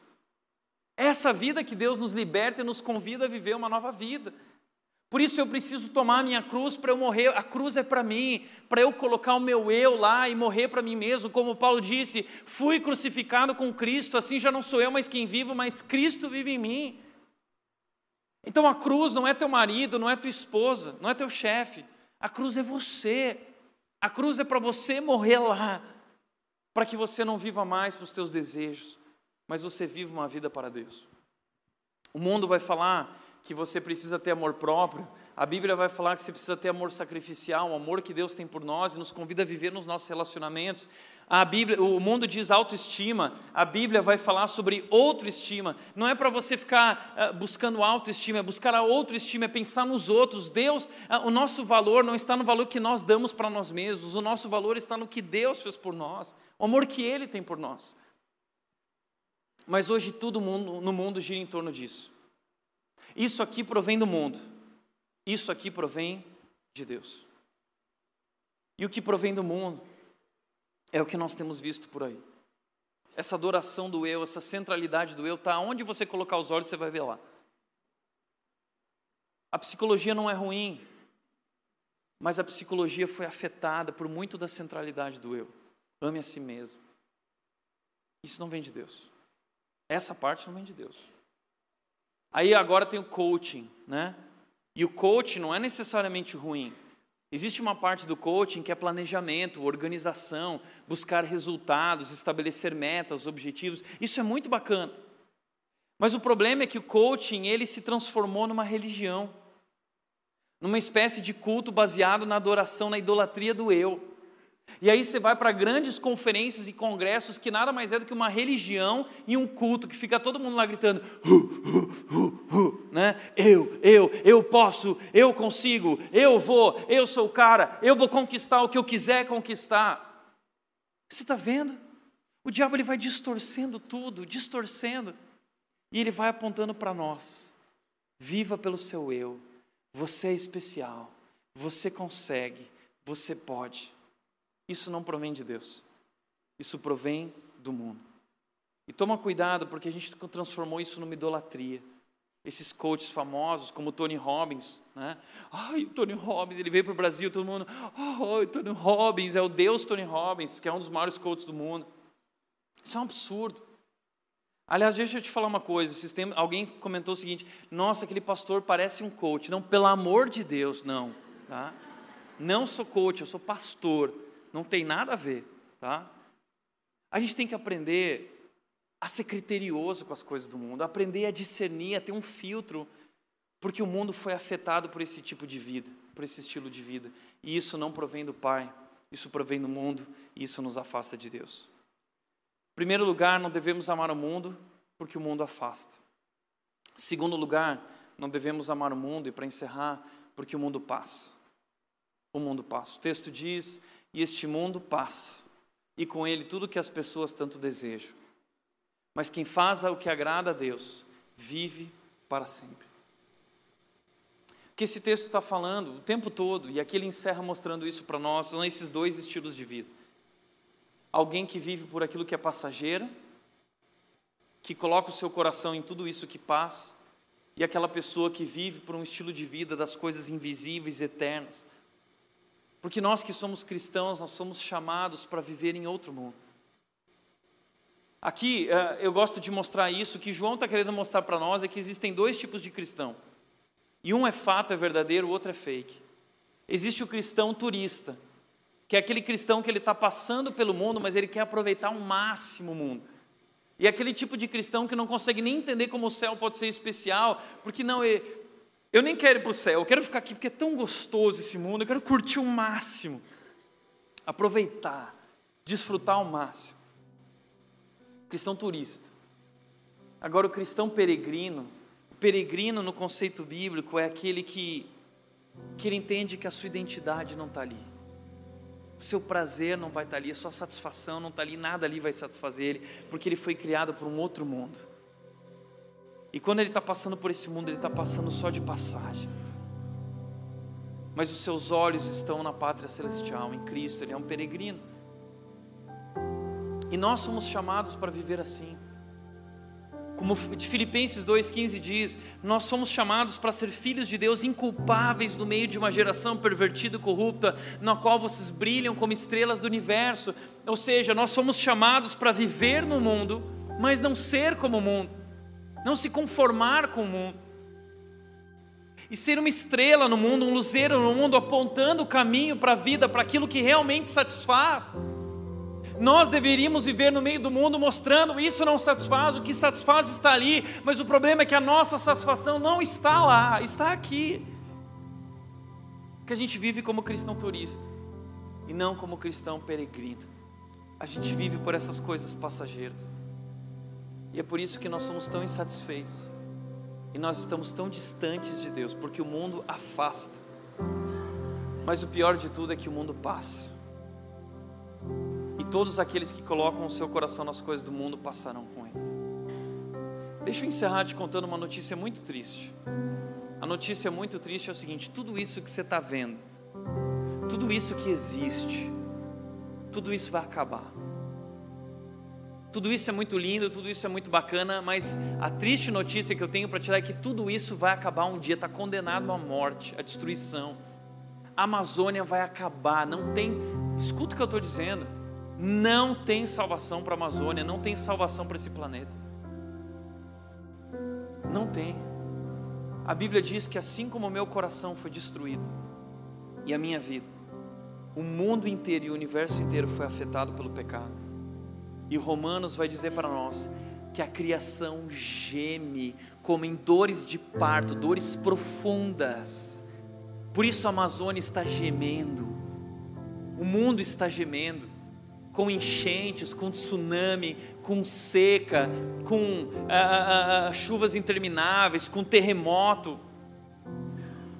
Essa vida que Deus nos liberta e nos convida a viver uma nova vida. Por isso eu preciso tomar minha cruz para eu morrer. A cruz é para mim, para eu colocar o meu eu lá e morrer para mim mesmo. Como Paulo disse: fui crucificado com Cristo, assim já não sou eu mais quem vivo, mas Cristo vive em mim. Então a cruz não é teu marido, não é tua esposa, não é teu chefe. A cruz é você. A cruz é para você morrer lá, para que você não viva mais para os teus desejos, mas você viva uma vida para Deus. O mundo vai falar que você precisa ter amor próprio. A Bíblia vai falar que você precisa ter amor sacrificial, o amor que Deus tem por nós e nos convida a viver nos nossos relacionamentos. A Bíblia, o mundo diz autoestima. A Bíblia vai falar sobre autoestima. Não é para você ficar uh, buscando autoestima, é buscar a autoestima, é pensar nos outros. Deus, uh, o nosso valor não está no valor que nós damos para nós mesmos. O nosso valor está no que Deus fez por nós, o amor que Ele tem por nós. Mas hoje tudo mundo, no mundo gira em torno disso. Isso aqui provém do mundo, isso aqui provém de Deus. E o que provém do mundo é o que nós temos visto por aí. Essa adoração do eu, essa centralidade do eu, está onde você colocar os olhos, você vai ver lá. A psicologia não é ruim, mas a psicologia foi afetada por muito da centralidade do eu. Ame a si mesmo. Isso não vem de Deus. Essa parte não vem de Deus. Aí agora tem o coaching, né? E o coaching não é necessariamente ruim. Existe uma parte do coaching que é planejamento, organização, buscar resultados, estabelecer metas, objetivos. Isso é muito bacana. Mas o problema é que o coaching ele se transformou numa religião, numa espécie de culto baseado na adoração, na idolatria do eu. E aí você vai para grandes conferências e congressos que nada mais é do que uma religião e um culto que fica todo mundo lá gritando, uh, uh, uh, né? Eu, eu, eu posso, eu consigo, eu vou, eu sou o cara, eu vou conquistar o que eu quiser conquistar. Você está vendo? O diabo ele vai distorcendo tudo, distorcendo, e ele vai apontando para nós. Viva pelo seu eu. Você é especial. Você consegue. Você pode. Isso não provém de Deus. Isso provém do mundo. E toma cuidado, porque a gente transformou isso numa idolatria. Esses coaches famosos, como Tony Robbins, né? Ai, o Tony Robbins, ele veio para o Brasil, todo mundo, ai, Tony Robbins, é o Deus Tony Robbins, que é um dos maiores coaches do mundo. Isso é um absurdo. Aliás, deixa eu te falar uma coisa. Alguém comentou o seguinte: Nossa, aquele pastor parece um coach. Não, pelo amor de Deus, não. Tá? Não sou coach, eu sou pastor não tem nada a ver, tá? A gente tem que aprender a ser criterioso com as coisas do mundo, aprender a discernir, a ter um filtro, Porque o mundo foi afetado por esse tipo de vida, por esse estilo de vida. E isso não provém do Pai, isso provém do mundo e isso nos afasta de Deus. Em primeiro lugar, não devemos amar o mundo porque o mundo afasta. Em segundo lugar, não devemos amar o mundo e para encerrar, porque o mundo passa. O mundo passa. O texto diz: "E este mundo passa, e com ele tudo que as pessoas tanto desejam. Mas quem faz o que agrada a Deus, vive para sempre." que esse texto está falando o tempo todo, e aqui ele encerra mostrando isso para nós, são esses dois estilos de vida. Alguém que vive por aquilo que é passageiro, que coloca o seu coração em tudo isso que passa, e aquela pessoa que vive por um estilo de vida das coisas invisíveis, eternas. Porque nós que somos cristãos, nós somos chamados para viver em outro mundo. Aqui eh, eu gosto de mostrar isso, que João está querendo mostrar para nós é que existem dois tipos de cristão. E um é fato, é verdadeiro, o outro é fake. Existe o cristão turista, que é aquele cristão que ele está passando pelo mundo, mas ele quer aproveitar ao máximo o mundo. E é aquele tipo de cristão que não consegue nem entender como o céu pode ser especial, porque não, eu, nem quero ir para o céu, eu quero ficar aqui porque é tão gostoso esse mundo, eu quero curtir o máximo, aproveitar, desfrutar ao máximo. Cristão turista. Agora, o cristão peregrino, peregrino no conceito bíblico é aquele que, que ele entende que a sua identidade não está ali. O seu prazer não vai estar tá ali, a sua satisfação não está ali, nada ali vai satisfazer ele, porque ele foi criado por um outro mundo. E quando ele está passando por esse mundo, ele está passando só de passagem. Mas os seus olhos estão na pátria celestial, em Cristo, ele é um peregrino. E nós somos chamados para viver assim. Como de Filipenses 2,15 diz, nós somos chamados para ser filhos de Deus inculpáveis no meio de uma geração pervertida e corrupta, na qual vocês brilham como estrelas do universo. Ou seja, nós somos chamados para viver no mundo, mas não ser como o mundo, não se conformar com o mundo. E ser uma estrela no mundo, um luzeiro no mundo, apontando o caminho para a vida, para aquilo que realmente satisfaz. Nós deveríamos viver no meio do mundo mostrando isso não satisfaz, o que satisfaz está ali, mas o problema é que a nossa satisfação não está lá, está aqui. Que a gente vive como cristão turista e não como cristão peregrino. A gente vive por essas coisas passageiras. E é por isso que nós somos tão insatisfeitos. E nós estamos tão distantes de Deus, porque o mundo afasta. Mas o pior de tudo é que o mundo passa todos aqueles que colocam o seu coração nas coisas do mundo passarão com ele. Deixa eu encerrar te contando uma notícia muito triste. A notícia muito triste é o seguinte: tudo isso que você está vendo, tudo isso que existe, tudo isso vai acabar. Tudo isso é muito lindo, tudo isso é muito bacana, mas a triste notícia que eu tenho para tirar é que tudo isso vai acabar um dia, está condenado à morte, à destruição. A Amazônia vai acabar, não tem. Escuta o que eu estou dizendo. Não tem salvação para a Amazônia, não tem salvação para esse planeta. Não tem. A Bíblia diz que assim como o meu coração foi destruído e a minha vida, o mundo inteiro e o universo inteiro foi afetado pelo pecado. E Romanos vai dizer para nós que a criação geme como em dores de parto, dores profundas. Por isso a Amazônia está gemendo. O mundo está gemendo com enchentes, com tsunami, com seca, com ah, ah, ah chuvas intermináveis, com terremoto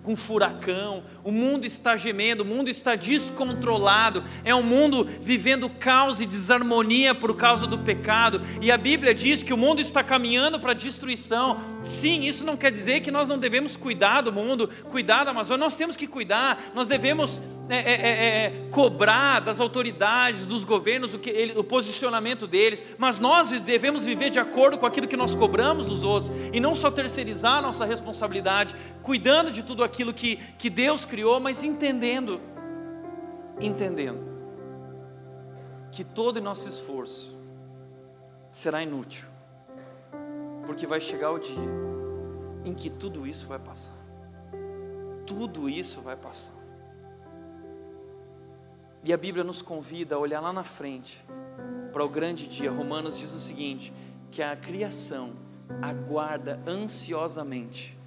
com furacão, o mundo está gemendo, o mundo está descontrolado, é um mundo vivendo caos e desarmonia por causa do pecado, e a Bíblia diz que o mundo está caminhando para a destruição. Sim, isso não quer dizer que nós não devemos cuidar do mundo, cuidar da Amazônia, nós temos que cuidar, nós devemos é, é, é, é cobrar das autoridades, dos governos, o, que ele, o posicionamento deles, mas nós devemos viver de acordo com aquilo que nós cobramos dos outros, e não só terceirizar a nossa responsabilidade, cuidando de tudo aquilo que, que Deus criou, mas entendendo, entendendo que todo nosso esforço será inútil, porque vai chegar o dia em que tudo isso vai passar. Tudo isso vai passar. E a Bíblia nos convida a olhar lá na frente para o grande dia. Romanos diz o seguinte: que a criação aguarda ansiosamente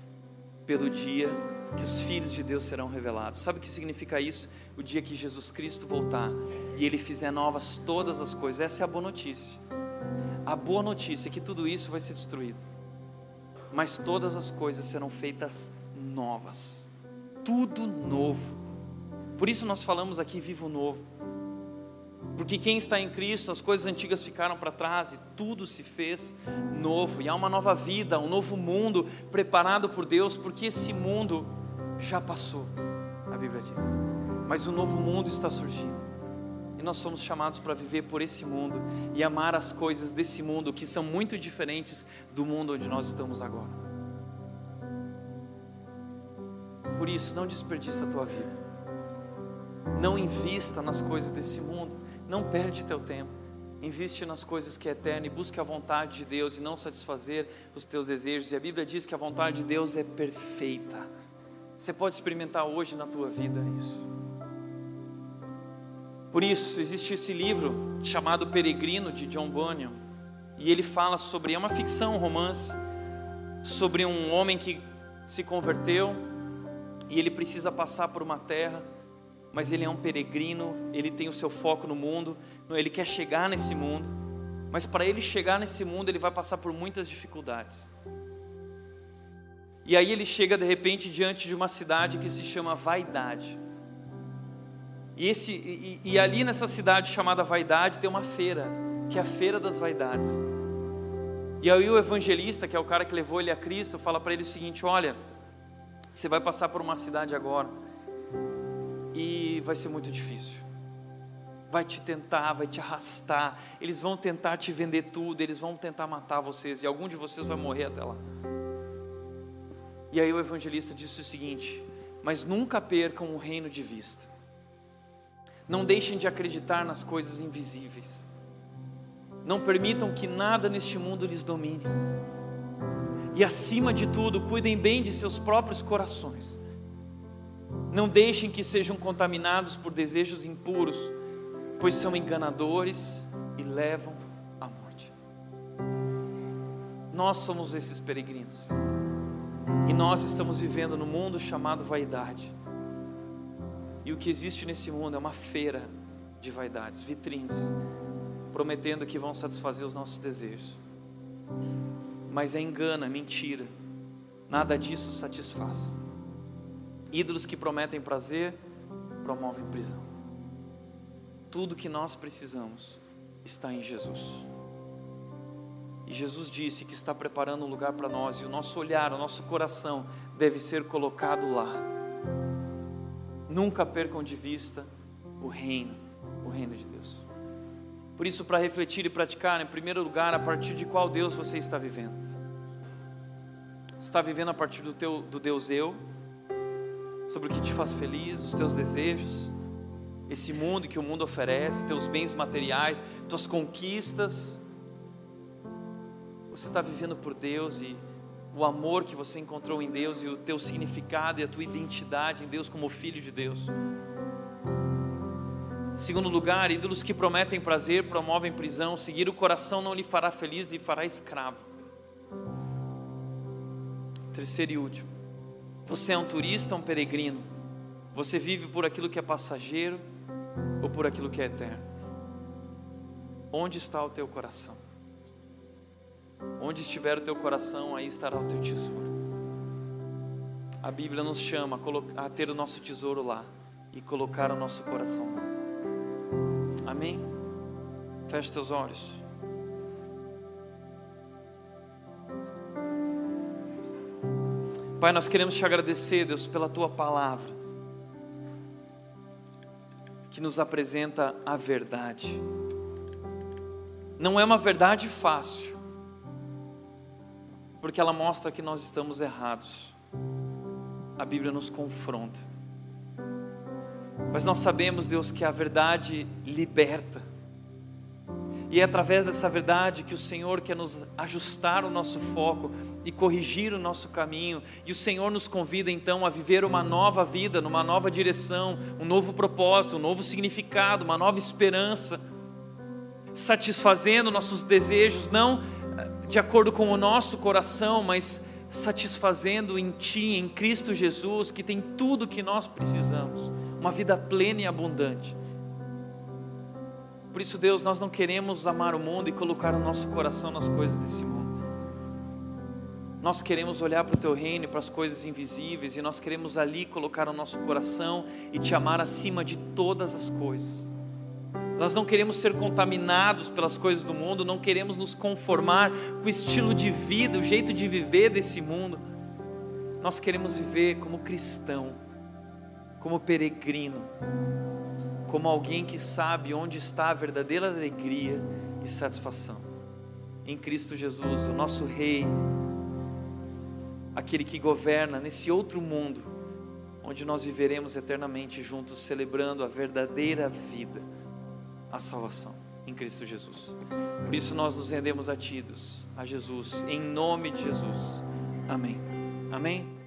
pelo dia que os filhos de Deus serão revelados. Sabe o que significa isso? O dia que Jesus Cristo voltar e ele fizer novas todas as coisas. Essa é a boa notícia. A boa notícia é que tudo isso vai ser destruído, mas todas as coisas serão feitas novas. Tudo novo. Por isso nós falamos aqui vivo novo. Porque quem está em Cristo, as coisas antigas ficaram para trás e tudo se fez novo. E há uma nova vida, um novo mundo preparado por Deus, porque esse mundo já passou, a Bíblia diz. Mas um novo mundo está surgindo. E nós somos chamados para viver por esse mundo e amar as coisas desse mundo que são muito diferentes do mundo onde nós estamos agora. Por isso, não desperdice a tua vida. Não invista nas coisas desse mundo. Não perde teu tempo. Investe nas coisas que é eterna e busque a vontade de Deus e não satisfazer os teus desejos. E a Bíblia diz que a vontade de Deus é perfeita. Você pode experimentar hoje na tua vida isso. Por isso, existe esse livro chamado Peregrino, de John Bunyan, e ele fala sobre, é uma ficção, um romance, sobre um homem que se converteu e ele precisa passar por uma terra, mas ele é um peregrino, ele tem o seu foco no mundo, ele quer chegar nesse mundo, mas para ele chegar nesse mundo, ele vai passar por muitas dificuldades. E aí ele chega de repente diante de uma cidade que se chama Vaidade. E, esse, e, e, ali nessa cidade chamada Vaidade tem uma feira, que é a Feira das Vaidades. E aí o evangelista, que é o cara que levou ele a Cristo, fala para ele o seguinte: Olha, você vai passar por uma cidade agora e vai ser muito difícil. Vai te tentar, vai te arrastar. Eles vão tentar te vender tudo, eles vão tentar matar vocês e algum de vocês vai morrer até lá. E aí o evangelista disse o seguinte: Mas nunca percam o reino de vista. Não deixem de acreditar nas coisas invisíveis. Não permitam que nada neste mundo lhes domine. E acima de tudo, cuidem bem de seus próprios corações. Não deixem que sejam contaminados por desejos impuros, pois são enganadores e levam à morte. Nós somos esses peregrinos. E nós estamos vivendo no mundo chamado vaidade. E o que existe nesse mundo é uma feira de vaidades, vitrines, prometendo que vão satisfazer os nossos desejos. Mas é engano, é mentira. Nada disso satisfaz. Ídolos que prometem prazer promovem prisão. Tudo que nós precisamos está em Jesus. E Jesus disse que está preparando um lugar para nós, e o nosso olhar, o nosso coração deve ser colocado lá Nunca percam de vista o reino, o reino de Deus. Por isso, para refletir e praticar, em primeiro lugar, a partir de qual Deus você está vivendo. Está vivendo a partir do, teu, do Deus eu, sobre o que te faz feliz, os teus desejos, esse mundo que o mundo oferece, teus bens materiais, tuas conquistas. Você está vivendo por Deus e o amor que você encontrou em Deus e o teu significado e a tua identidade em Deus como filho de Deus. Segundo lugar, ídolos que prometem prazer promovem prisão. Seguir o coração não lhe fará feliz, lhe fará escravo. Terceiro e último. Você é um turista, um peregrino. Você vive por aquilo que é passageiro ou por aquilo que é eterno. Onde está o teu coração? Onde estiver o teu coração, aí estará o teu tesouro. A Bíblia nos chama a, ter o nosso tesouro lá e colocar o nosso coração lá. Amém? Feche teus olhos. Pai, nós queremos te agradecer, Deus, pela tua palavra, que nos apresenta a verdade. Não é uma verdade fácil, porque ela mostra que nós estamos errados. A Bíblia nos confronta. Mas nós sabemos, Deus, que a verdade liberta. E é através dessa verdade que o Senhor quer nos ajustar o nosso foco e corrigir o nosso caminho. E o Senhor nos convida então a viver uma nova vida, numa nova direção, um novo propósito, um novo significado, uma nova esperança, satisfazendo nossos desejos, não de acordo com o nosso coração, mas satisfazendo em Ti, em Cristo Jesus, que tem tudo que nós precisamos, uma vida plena e abundante. Por isso, Deus, nós não queremos amar o mundo e colocar o nosso coração nas coisas desse mundo. Nós queremos olhar para o Teu reino, para as coisas invisíveis, e nós queremos ali colocar o nosso coração e Te amar acima de todas as coisas. Nós não queremos ser contaminados pelas coisas do mundo, não queremos nos conformar com o estilo de vida, o jeito de viver desse mundo. Nós queremos viver como cristão, como peregrino, como alguém que sabe onde está a verdadeira alegria e satisfação. Em Cristo Jesus, o nosso Rei, aquele que governa nesse outro mundo, onde nós viveremos eternamente juntos, celebrando a verdadeira vida, a salvação em Cristo Jesus. Por isso nós nos rendemos a Ti, a Jesus, em nome de Jesus. Amém. Amém.